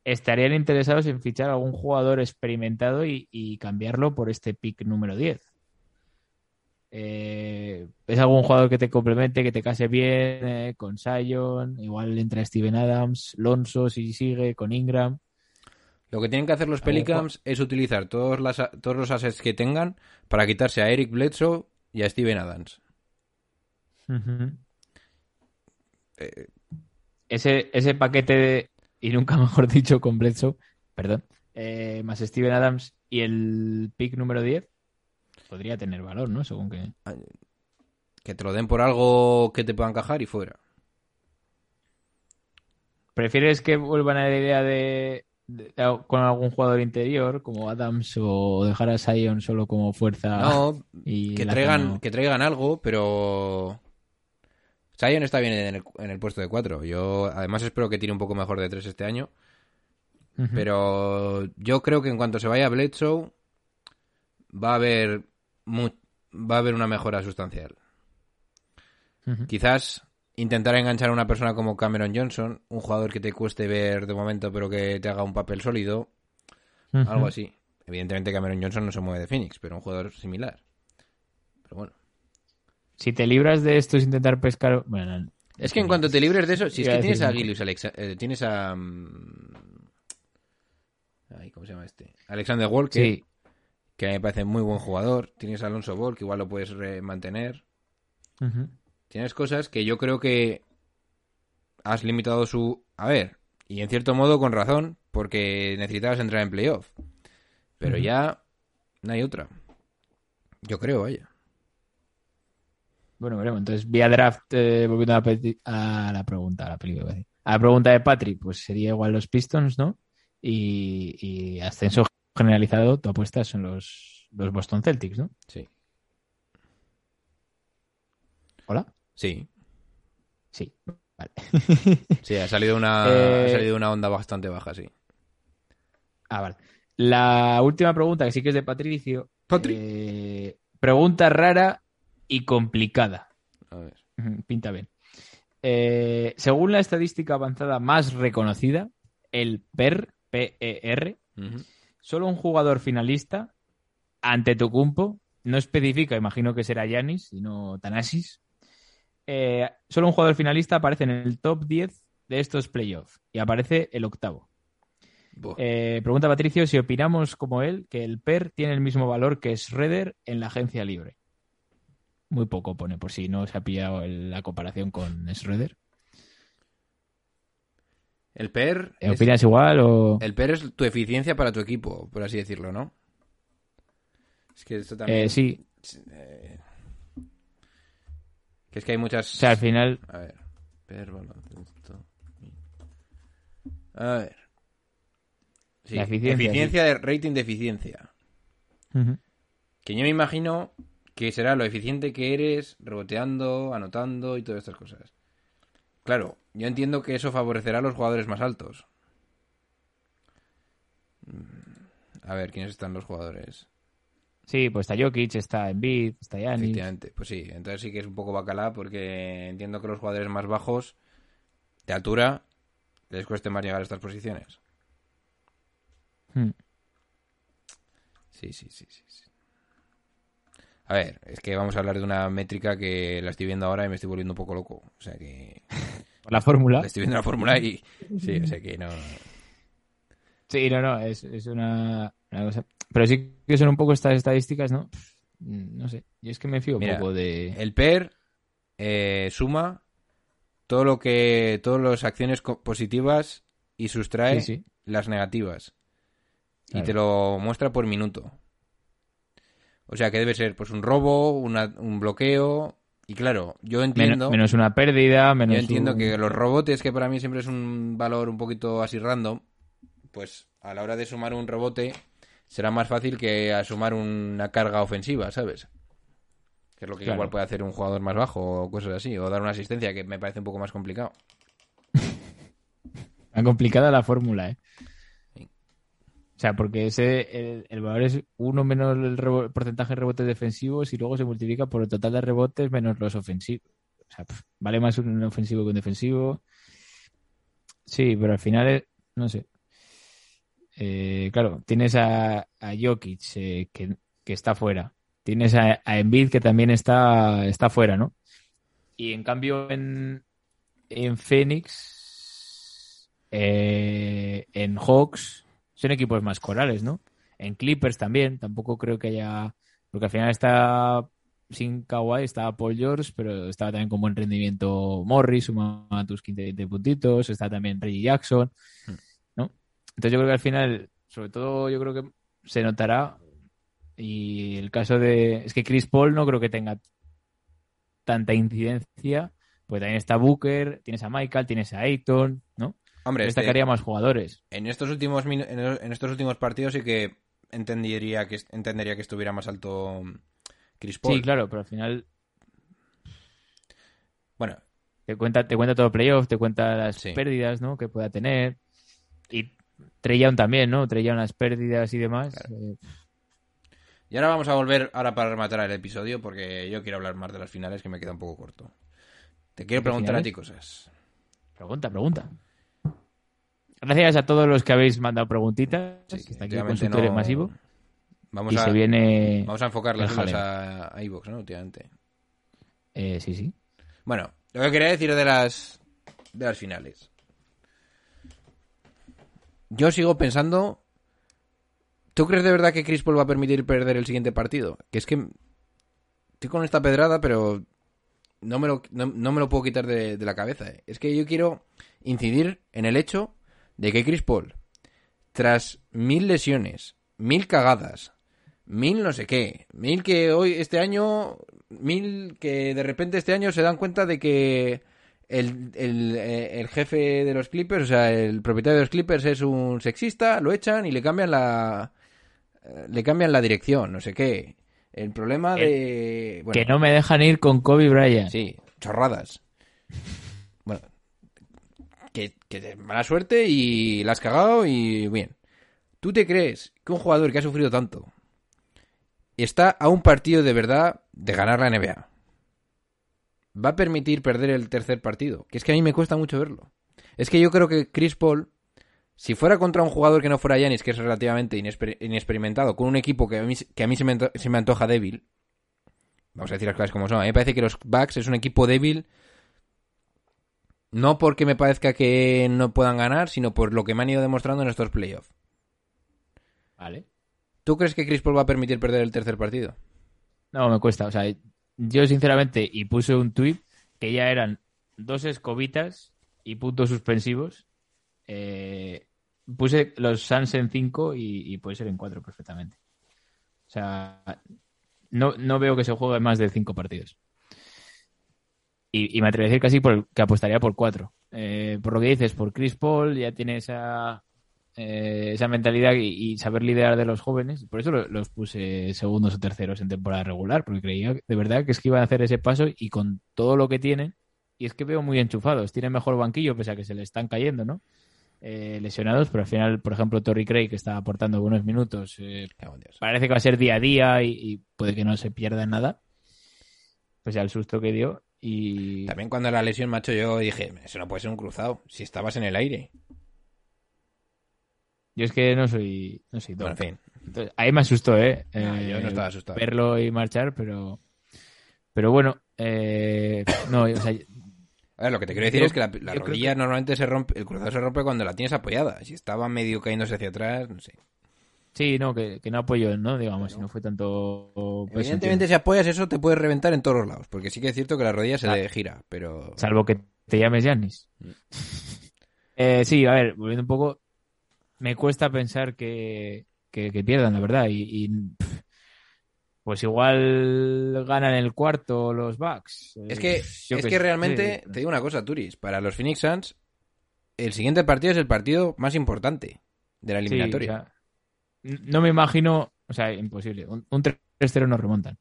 estarían interesados en fichar a algún jugador experimentado y, y cambiarlo por este pick número 10. Eh, ¿Es algún jugador que te complemente, que te case bien eh, con Sion? Igual entra Steven Adams, Lonzo si sigue, con Ingram. Lo que tienen que hacer los Pelicans es utilizar todos, las, todos los assets que tengan para quitarse a Eric Bledsoe y a Steven Adams. Eh, ese, ese paquete, de- y nunca mejor dicho, con Bledsoe, perdón, eh, más Steven Adams y el pick número 10, podría tener valor, ¿no? Según que... que te lo den por algo que te pueda encajar y fuera. ¿Prefieres que vuelvan a la idea de, de- con algún jugador interior, como Adams, o dejar a Sion solo como fuerza? No, y que traigan, que traigan algo, pero... Zion está bien en el, en el puesto de 4. Yo además espero que tire un poco mejor de 3 este año. Pero yo creo que en cuanto se vaya Bledsoe va a haber mu- va a haber una mejora sustancial. Quizás intentar enganchar a una persona como Cameron Johnson, un jugador que te cueste ver de momento pero que te haga un papel sólido, algo así. Evidentemente Cameron Johnson no se mueve de Phoenix, pero un jugador similar. Pero bueno. Si te libras de esto es intentar pescar... Bueno, no. Es que en cuanto te libres de eso, si es a que tienes a Gilius, Alexa- eh, tienes a... mm, ay, ¿Cómo se llama este? Alexander Walker, Sí, que me parece muy buen jugador. Tienes a Alonso Ball, que igual lo puedes mantener. Tienes cosas que yo creo que has limitado su... A ver, y en cierto modo con razón, porque necesitabas entrar en playoff. Pero ya no hay otra. Yo creo, vaya. Bueno, veremos. Entonces, vía draft, eh, volviendo a la, peti- a la pregunta, a la película, a la pregunta de Patrick, pues sería igual los Pistons, ¿no? Y, y ascenso generalizado, tu apuesta son los, los Boston Celtics, ¿no? Sí. ¿Hola? Sí. Sí. Vale. Sí, ha salido una, Eh, ha salido una onda bastante baja, sí. ah, vale. La última pregunta, que sí que es de Patricio. Patri. eh, pregunta rara y complicada. A ver. Pinta bien. Eh, según la estadística avanzada más reconocida, el PER P-E-R. Solo un jugador finalista ante Tocumpo. No especifica, imagino que será Yanis y no Tanasis. Eh, solo un jugador finalista aparece en el top 10 de estos playoffs y aparece el octavo. Eh, pregunta Patricio si opinamos como él que el PER tiene el mismo valor que Schroeder en la agencia libre. Muy poco pone, por si no se ha pillado el- la comparación con Schroeder. El PER Eh, es, ¿Opinas igual o...? el PER es tu eficiencia para tu equipo, por así decirlo, ¿no? Es que esto también... Eh, sí, eh, que es que hay muchas... o sea, al final... A ver. PER, baloncesto. A ver. Sí, La eficiencia, eficiencia de rating de eficiencia. Que yo me imagino que será lo eficiente que eres reboteando, anotando y todas estas cosas. Claro, yo entiendo que eso favorecerá a los jugadores más altos. Mm, A ver, ¿quiénes están los jugadores? Sí, pues está Jokic, está Embiid, está Giannis. Efectivamente, pues sí, entonces sí que es un poco bacalá porque entiendo que los jugadores más bajos de altura les cueste más llegar a estas posiciones. Hmm. Sí, sí, sí, sí, sí. A ver, es que vamos a hablar de una métrica que la estoy viendo ahora y me estoy volviendo un poco loco. O sea que la fórmula. estoy viendo la fórmula y sí, o sea que no. Sí, no, no, es, es una, una cosa. Pero sí que son un poco estas estadísticas, ¿no? No sé, yo es que me fío un poco de... El PER eh, suma todo lo que todas las acciones co- positivas y sustrae Sí, sí. las negativas. Y te lo muestra por minuto. O sea que debe ser pues un robo, una- un bloqueo. Y claro, yo entiendo. menos una pérdida, menos Yo entiendo un- que los robotes, que para mí siempre es un valor un poquito así random, pues a la hora de sumar un rebote será más fácil que a sumar una carga ofensiva, ¿sabes? Que es lo que Claro. igual puede hacer un jugador más bajo o cosas así, o dar una asistencia, que me parece un poco más complicado. Tan complicada la fórmula, ¿eh? O sea, porque ese el, el valor es uno menos el porcentaje de rebotes defensivos y luego se multiplica por el total de rebotes menos los ofensivos. O sea, vale más un ofensivo que un defensivo. Sí, pero al final, es- no sé. Eh, claro, tienes a, a Jokic eh, que, que está fuera. Tienes a, a Embiid que también está, está fuera, ¿no? Y en cambio en, en Phoenix, eh, en Hawks, son equipos más corales, ¿no? En Clippers también, tampoco creo que haya... Porque al final está sin Kawhi, estaba Paul George, pero estaba también con buen rendimiento Morris, sumaba tus 15 20 puntitos, está también Reggie Jackson, ¿no? Entonces yo creo que al final, sobre todo yo creo que se notará y el caso de... Es que Chris Paul no creo que tenga tanta incidencia, pues también está Booker, tienes a Michael, tienes a Ayton, ¿no? Hombre, este- Destacaría más jugadores. en estos últimos en estos últimos partidos sí que entendería que entendería que estuviera más alto Chris Paul. Sí, claro, pero al final Bueno, te cuenta, te cuenta todo playoff, te cuenta las Sí. pérdidas, ¿no? Que pueda tener. Y Trey Young también, ¿no? Trey Young las pérdidas y demás. Eh, y ahora vamos a volver ahora para rematar el episodio porque yo quiero hablar más de las finales que me queda un poco corto. Te quiero ¿Qué preguntar a ti cosas. pregunta, pregunta. Gracias a todos los que habéis mandado preguntitas. Sí, que está aquí el consultorio no- masivo. Vamos y a se viene. vamos a enfocar las jaleo. a, a ¿no? Últimamente. Eh, sí, sí. Bueno, lo que quería decir de las de las finales. Yo sigo pensando. ¿Tú crees de verdad que Chris Paul va a permitir perder el siguiente partido? Que es que estoy con esta pedrada, pero no me lo, no, no me lo puedo quitar de, de la cabeza. eh. Es que yo quiero incidir en el hecho de que Chris Paul, tras mil lesiones, mil cagadas, mil no sé qué, mil que hoy, este año, mil que de repente este año se dan cuenta de que el, el, eh, el jefe de los Clippers, o sea, el propietario de los Clippers es un sexista, lo echan y le cambian la eh, le cambian la dirección, no sé qué. El problema de bueno, Que no me dejan ir con Kobe Bryant. Sí, chorradas. Que, que mala suerte y la has cagado y bien. ¿Tú te crees que un jugador que ha sufrido tanto está a un partido de verdad de ganar la NBA? ¿Va a permitir perder el tercer partido? Que es que a mí me cuesta mucho verlo. Es que yo creo que Chris Paul Si fuera contra un jugador que no fuera Yanis, que es relativamente inesper- inexperimentado, con un equipo que a mí, que a mí se, me se me antoja débil, vamos a decir las cosas como son, a mí me parece que los Bucks es un equipo débil no porque me parezca que no puedan ganar, sino por lo que me han ido demostrando en estos playoffs. Vale. ¿Tú crees que Chris Paul va a permitir perder el tercer partido? No, me cuesta. O sea, yo sinceramente, y puse un tuit que ya eran dos escobitas y puntos suspensivos. eh, puse los Suns en 5 y, y puede ser en 4 perfectamente. O sea, no, no veo que se juegue más de 5 partidos. Y, y me atrevo a decir casi por, que apostaría por 4. por lo que dices, por Chris Paul ya tiene esa, eh, esa mentalidad y, y saber liderar de los jóvenes. Por eso lo- los puse segundos o terceros en temporada regular, porque creía de verdad que es que iban a hacer ese paso y con todo lo que tienen. Y es que veo muy enchufados. Tienen mejor banquillo, pese a que se le están cayendo, ¿no? Eh, lesionados, pero al final, por ejemplo, Torrey Craig, que está aportando buenos minutos, eh, parece que va a ser día a día y, y puede que no se pierda nada. Pese al susto que dio. Y También cuando la lesión, macho, yo dije, eso no puede ser un cruzado, si estabas en el aire. yo es que no soy, no soy Bueno, en fin. Entonces, ahí me asustó, ¿eh? No, Eh, yo no estaba asustado. Verlo y marchar, pero. Pero bueno, eh, no, o sea, A ver, lo que te quiero decir Yo- es que la, rodilla que- normalmente se rompe, el cruzado se rompe cuando la tienes apoyada. Si estaba medio cayéndose hacia atrás, no sé. Sí, no, que, que no apoyo, ¿no? Digamos, si no fue tanto. peso, Evidentemente, si apoyas eso, te puedes reventar en todos los lados. Porque sí que es cierto que la rodilla se le gira, pero. Salvo que te llames Yanis. Mm. Eh, sí, a ver, volviendo un poco, me cuesta pensar que, que, que pierdan, la verdad. Y, pues igual ganan el cuarto los Bucks. Eh, Es que, yo es que realmente, te digo una cosa, Turis. Para los Phoenix Suns, el siguiente partido es el partido más importante de la Sí, eliminatoria. o sea, no me imagino, o sea, imposible. Un, un 3-0 nos remontan.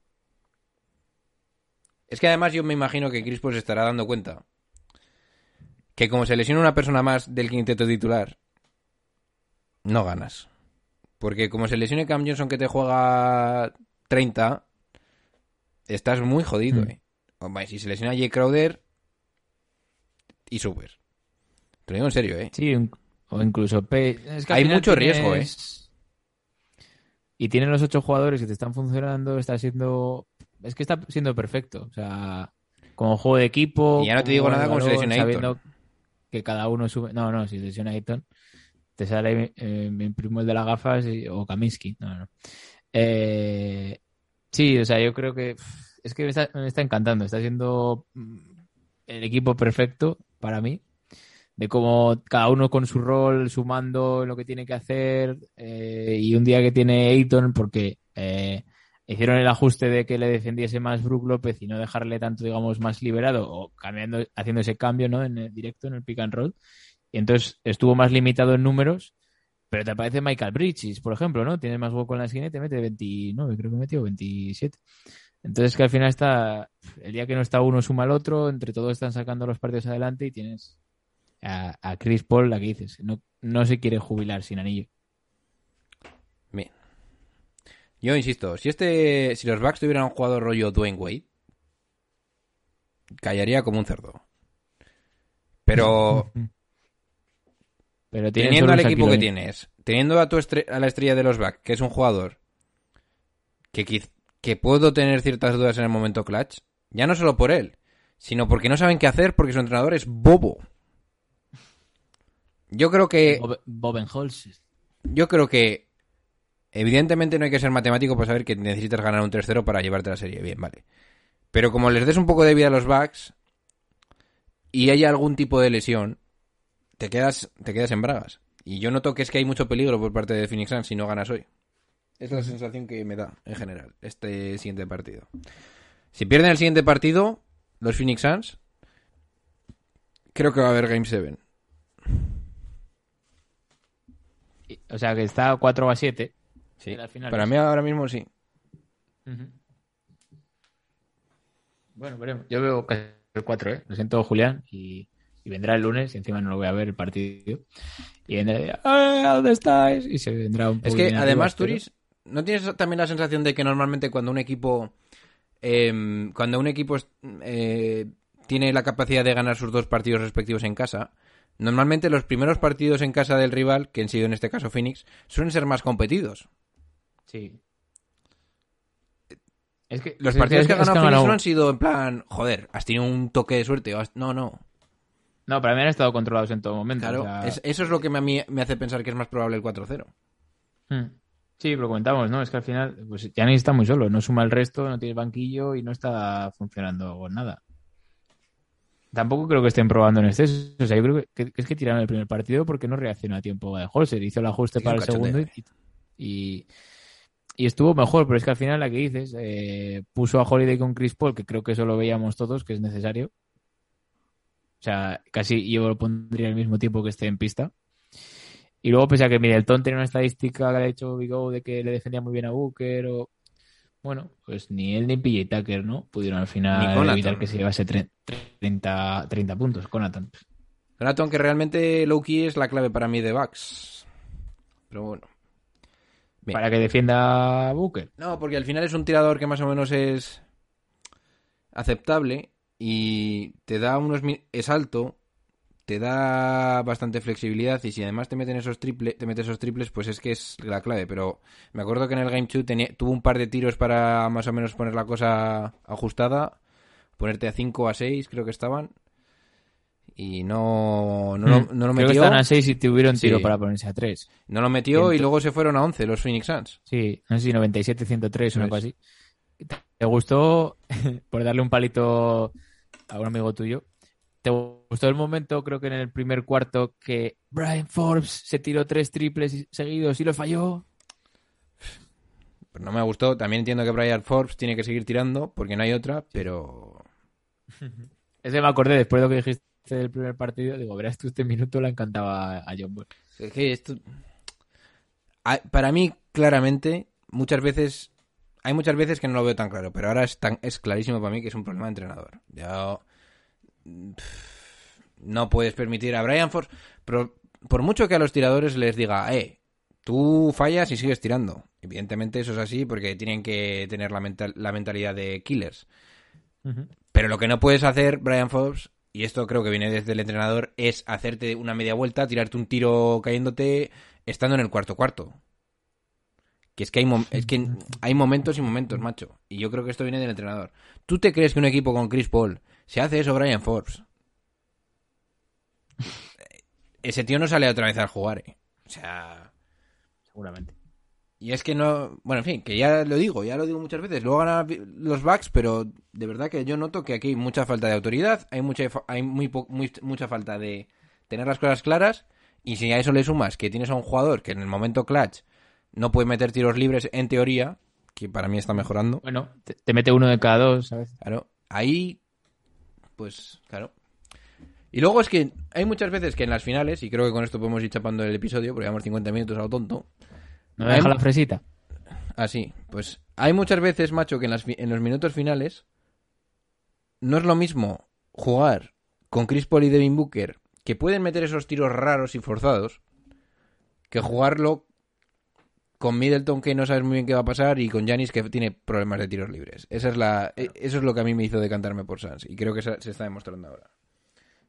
Es que además yo me imagino que Chris Paul se estará dando cuenta que como se lesiona una persona más del quinteto titular, no ganas. Porque como se lesione Cam Johnson que te juega 30, estás muy jodido, Mm. eh. Hombre, si se lesiona Jay Crowder y subes. Te lo digo en serio, eh. Sí, o incluso Pe- es que al Hay mucho riesgo, tienes- Y tienen los ocho jugadores que te están funcionando, está siendo. Es que está siendo perfecto. O sea, como juego de equipo. Y ya no te digo nada como se balón, lesiona sabiendo que cada uno sube. No, no, si se lesiona Ayton, te sale eh, mi primo el de las gafas y- o Kaminsky. No, no. Eh, sí, o sea, yo creo que. Es que me está, me está encantando. Está siendo mm, el equipo perfecto para mí de cómo cada uno con su rol sumando lo que tiene que hacer eh, y un día que tiene Ayton porque eh, hicieron el ajuste de que le defendiese más Brook López y no dejarle tanto digamos más liberado o cambiando haciendo ese cambio no en el directo en el pick and roll. Y entonces estuvo más limitado en números pero te aparece Michael Bridges por ejemplo no tiene más hueco en la esquina y te mete 29 creo que metió 27 entonces que al final está el día que no está uno suma al otro entre todos están sacando los partidos adelante y tienes a, a Chris Paul, la que dices, no, no se quiere jubilar sin anillo. Bien. Yo insisto, si este, si los Bucks tuvieran un jugador rollo Dwayne Wade, callaría como un cerdo. Pero Pero teniendo al equipo que tienes, teniendo a tu a la estrella de los Bucks, que es un jugador que, que puedo tener ciertas dudas en el momento clutch, ya no solo por él, sino porque no saben qué hacer porque su entrenador es bobo. Yo creo que. Bob- Bobenholz. yo creo que evidentemente no hay que ser matemático para saber que necesitas ganar un 3-0 para llevarte la serie. Bien, vale. Pero como les des un poco de vida a los Bucks y hay algún tipo de lesión, te quedas, te quedas en bragas. Y yo noto que es que hay mucho peligro por parte de Phoenix Suns si no ganas hoy. Es la sensación que me da, en general, este siguiente partido. Si pierden el siguiente partido, los Phoenix Suns, creo que va a haber Game 7. Y- O sea, que está 4 a 7. Sí. En. Para mí ahora mismo sí. Bueno, veremos. Yo veo casi el 4, ¿eh? Lo siento, Julián. Y, y vendrá el lunes y encima no lo voy a ver el partido. Y vendrá, "Ah, ¿dónde estáis? Y se vendrá un poco. Es que además, Turis, ¿no tienes también la sensación de que normalmente cuando un equipo. em, cuando un equipo eh, tiene la capacidad de ganar sus dos partidos respectivos en casa, Normalmente los primeros partidos en casa del rival, que han sido en este caso Phoenix, suelen ser más competidos. Sí. Es que Los es partidos que ha es ganado Phoenix ganado- no han sido en plan, joder, has tenido un toque de suerte. o has- No, no. No, para mí han estado controlados en todo momento. Claro, o sea, es- eso es lo que me, a mí me hace pensar que es más probable el 4-0. Hmm. Sí, lo comentamos, ¿no? Es que al final, pues Giannis está muy solo, no suma el resto, no tiene banquillo y no está funcionando nada. Tampoco creo que estén probando en exceso. O sea, yo creo que, es que tiraron el primer partido porque no reaccionó a tiempo de Holzer. Hizo el ajuste Sí, para el segundo y, y, y estuvo mejor, pero es que al final la que dices, eh, puso a Holiday con Chris Paul, que creo que eso lo veíamos todos, que es necesario. O sea, casi yo lo pondría al mismo tiempo que esté en pista. Y luego, pese a que Middleton tenía una estadística que le ha hecho Big O de que le defendía muy bien a Booker, o... bueno, pues ni él ni PJ Tucker, ¿no? Pudieron al final evitar que se llevase tre- 30, 30 puntos. Conatan. Donato, que realmente Loki es la clave para mí de Bucks. Pero bueno. Bien. Para que defienda a Booker. No, porque al final es un tirador que más o menos es aceptable y te da unos es alto, te da bastante flexibilidad y si además te meten esos triples, te metes esos triples, pues es que es la clave, pero me acuerdo que en el Game 2 tenía, tuvo un par de tiros para más o menos poner la cosa ajustada, ponerte a 5 o a 6, creo que estaban. Y no, no, lo, Hmm. no lo Creo que metió. están a 6 y tuvieron Sí. tiro para ponerse a 3. No lo metió y Ciento. luego se fueron a 11 los Phoenix Suns. Sí, no sé si 97-103 o una Eso cosa así. ¿Te gustó, por darle un palito a un amigo tuyo, te gustó el momento, creo que en el primer cuarto, que Brian Forbes se tiró tres triples seguidos y lo falló? Pues no me gustó. También entiendo que Brian Forbes tiene que seguir tirando porque no hay otra, pero Ese me acordé después de lo que dijiste del primer partido. Digo, verás que este minuto le encantaba a John Ball. es que esto para mí claramente muchas veces hay muchas veces que no lo veo tan claro, pero ahora es tan es clarísimo para mí que es un problema de entrenador. Ya pff, no puedes permitir a Brian Forbes, pero por mucho que a los tiradores les diga, "Eh, tú fallas y sigues tirando." Evidentemente eso es así porque tienen que tener la, mental- la mentalidad de killers. Pero lo que no puedes hacer, Brian Forbes, y esto creo que viene desde el entrenador, es hacerte una media vuelta, tirarte un tiro cayéndote estando en el cuarto cuarto. Que es que hay, mom- es que hay momentos y momentos, macho. Y yo creo que esto viene del entrenador. ¿Tú te crees que un equipo con Chris Paul se hace eso, Brian Forbes? Ese tío no sale otra vez a jugar, eh. O sea... Seguramente. Y es que no. Bueno, en fin, que ya lo digo, ya lo digo muchas veces. Luego ganan los Bucks, pero de verdad que yo noto que aquí hay mucha falta de autoridad, hay mucha, hay muy, po- muy- mucha falta de tener las cosas claras. Y si a eso le sumas que tienes a un jugador que en el momento clutch no puede meter tiros libres en teoría, que para mí está mejorando, Bueno, te, te mete uno de cada dos, ¿sabes? claro, ahí. Pues, claro. Y luego es que hay muchas veces que en las finales, y creo que con esto podemos ir chapando el episodio, porque llevamos 50 minutos a lo tonto. ¿No me deja la fresita? Ah, sí. Pues hay muchas veces, macho, que en, las en los minutos finales no es lo mismo jugar con Chris Paul y Devin Booker, que pueden meter esos tiros raros y forzados, que jugarlo con Middleton, que no sabes muy bien qué va a pasar, y con Giannis, que tiene problemas de tiros libres. Esa es la, e- eso es lo que a mí me hizo decantarme por Suns, y creo que se, se está demostrando ahora.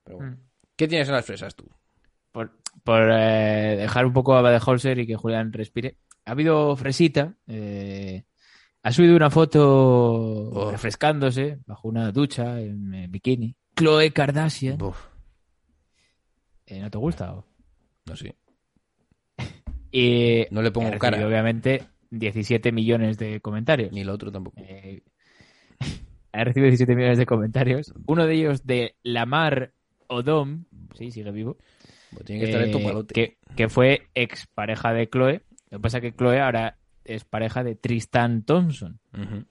Pero bueno. Mm. ¿Qué tienes en las fresas tú? por, por, eh, dejar un poco a de Holzer y que Julián respire. Ha habido Fresita. eh, ha subido una foto refrescándose bajo una ducha en, bikini. Chloe Kardashian. Eh, ¿No te gusta? o? no sé. Y No le pongo cara. obviamente 17 millones de comentarios. Ni lo otro tampoco. Eh, ha recibido 17 millones de comentarios. Uno de ellos de Lamar Odom. Sí, sigue vivo. Pues tiene que estar en tu eh, palote. que, que fue ex pareja de Chloe. Lo que pasa es que Chloe ahora es pareja de Tristan Thompson. Ujú.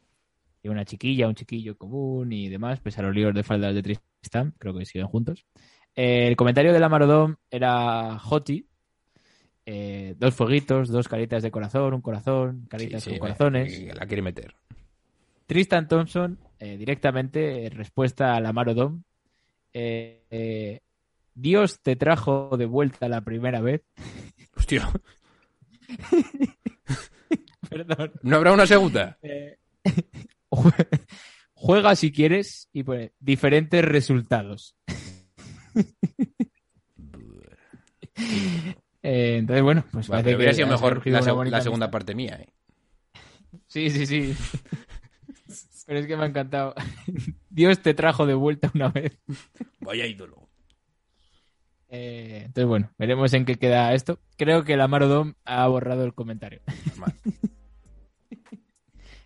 Y una chiquilla, un chiquillo común y demás, pese a los líos de faldas de Tristan, creo que siguen juntos. Eh, el comentario de la Marodom era Hoti. Eh, dos fueguitos, dos caritas de corazón, un corazón, caritas Sí, sí, con corazones. eh, La quiere meter. Tristan Thompson, eh, directamente, respuesta a la Marodom. Eh, Dios te trajo de vuelta la primera vez. Hostia, Perdón. ¿no habrá una segunda? Jue- Juega si quieres y pone diferentes resultados. Eh, entonces, bueno, pues parece hubiera sido mejor la, seg- segunda parte mía, ¿eh? Sí, sí, sí. Pero es que me ha encantado. Dios te trajo de vuelta una vez. Vaya ídolo. Eh, entonces, bueno, veremos en qué queda esto. Creo que la Marodom ha borrado el comentario.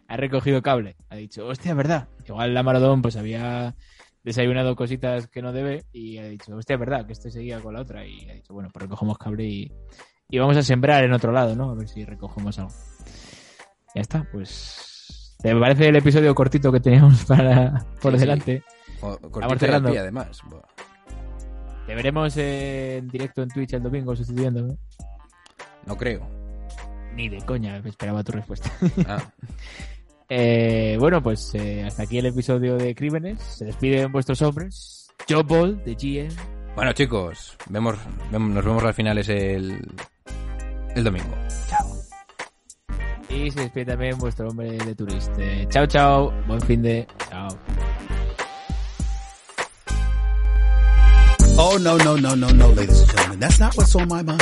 Ha recogido cable. Ha dicho, hostia, verdad. Igual la Marodom pues había desayunado cositas que no debe y ha dicho, hostia, verdad, que este seguía con la otra. Y ha dicho, bueno, pues recogemos cable y, y vamos a sembrar en otro lado, ¿no? A ver si recogemos algo. Ya está, pues... ¿Te parece el episodio cortito que teníamos para por Sí, sí. delante? O- Cortito Vamos y cerrando. pie, además. Te veremos en directo en Twitch el domingo sustituyendo, ¿no? No creo. Ni de coña, esperaba tu respuesta. Ah, Eh, bueno, pues eh, hasta aquí el episodio de Crímenes. Se despiden vuestros hombres. Joe Ball, de GM. Bueno, chicos, vemos, vemos- nos vemos las finales el, el domingo. Y se despide también vuestro hombre de turista. Chao, chao. Buen fin de. Chao. Oh, no, no, no, no, no, ladies and gentlemen. That's not what's on my mind.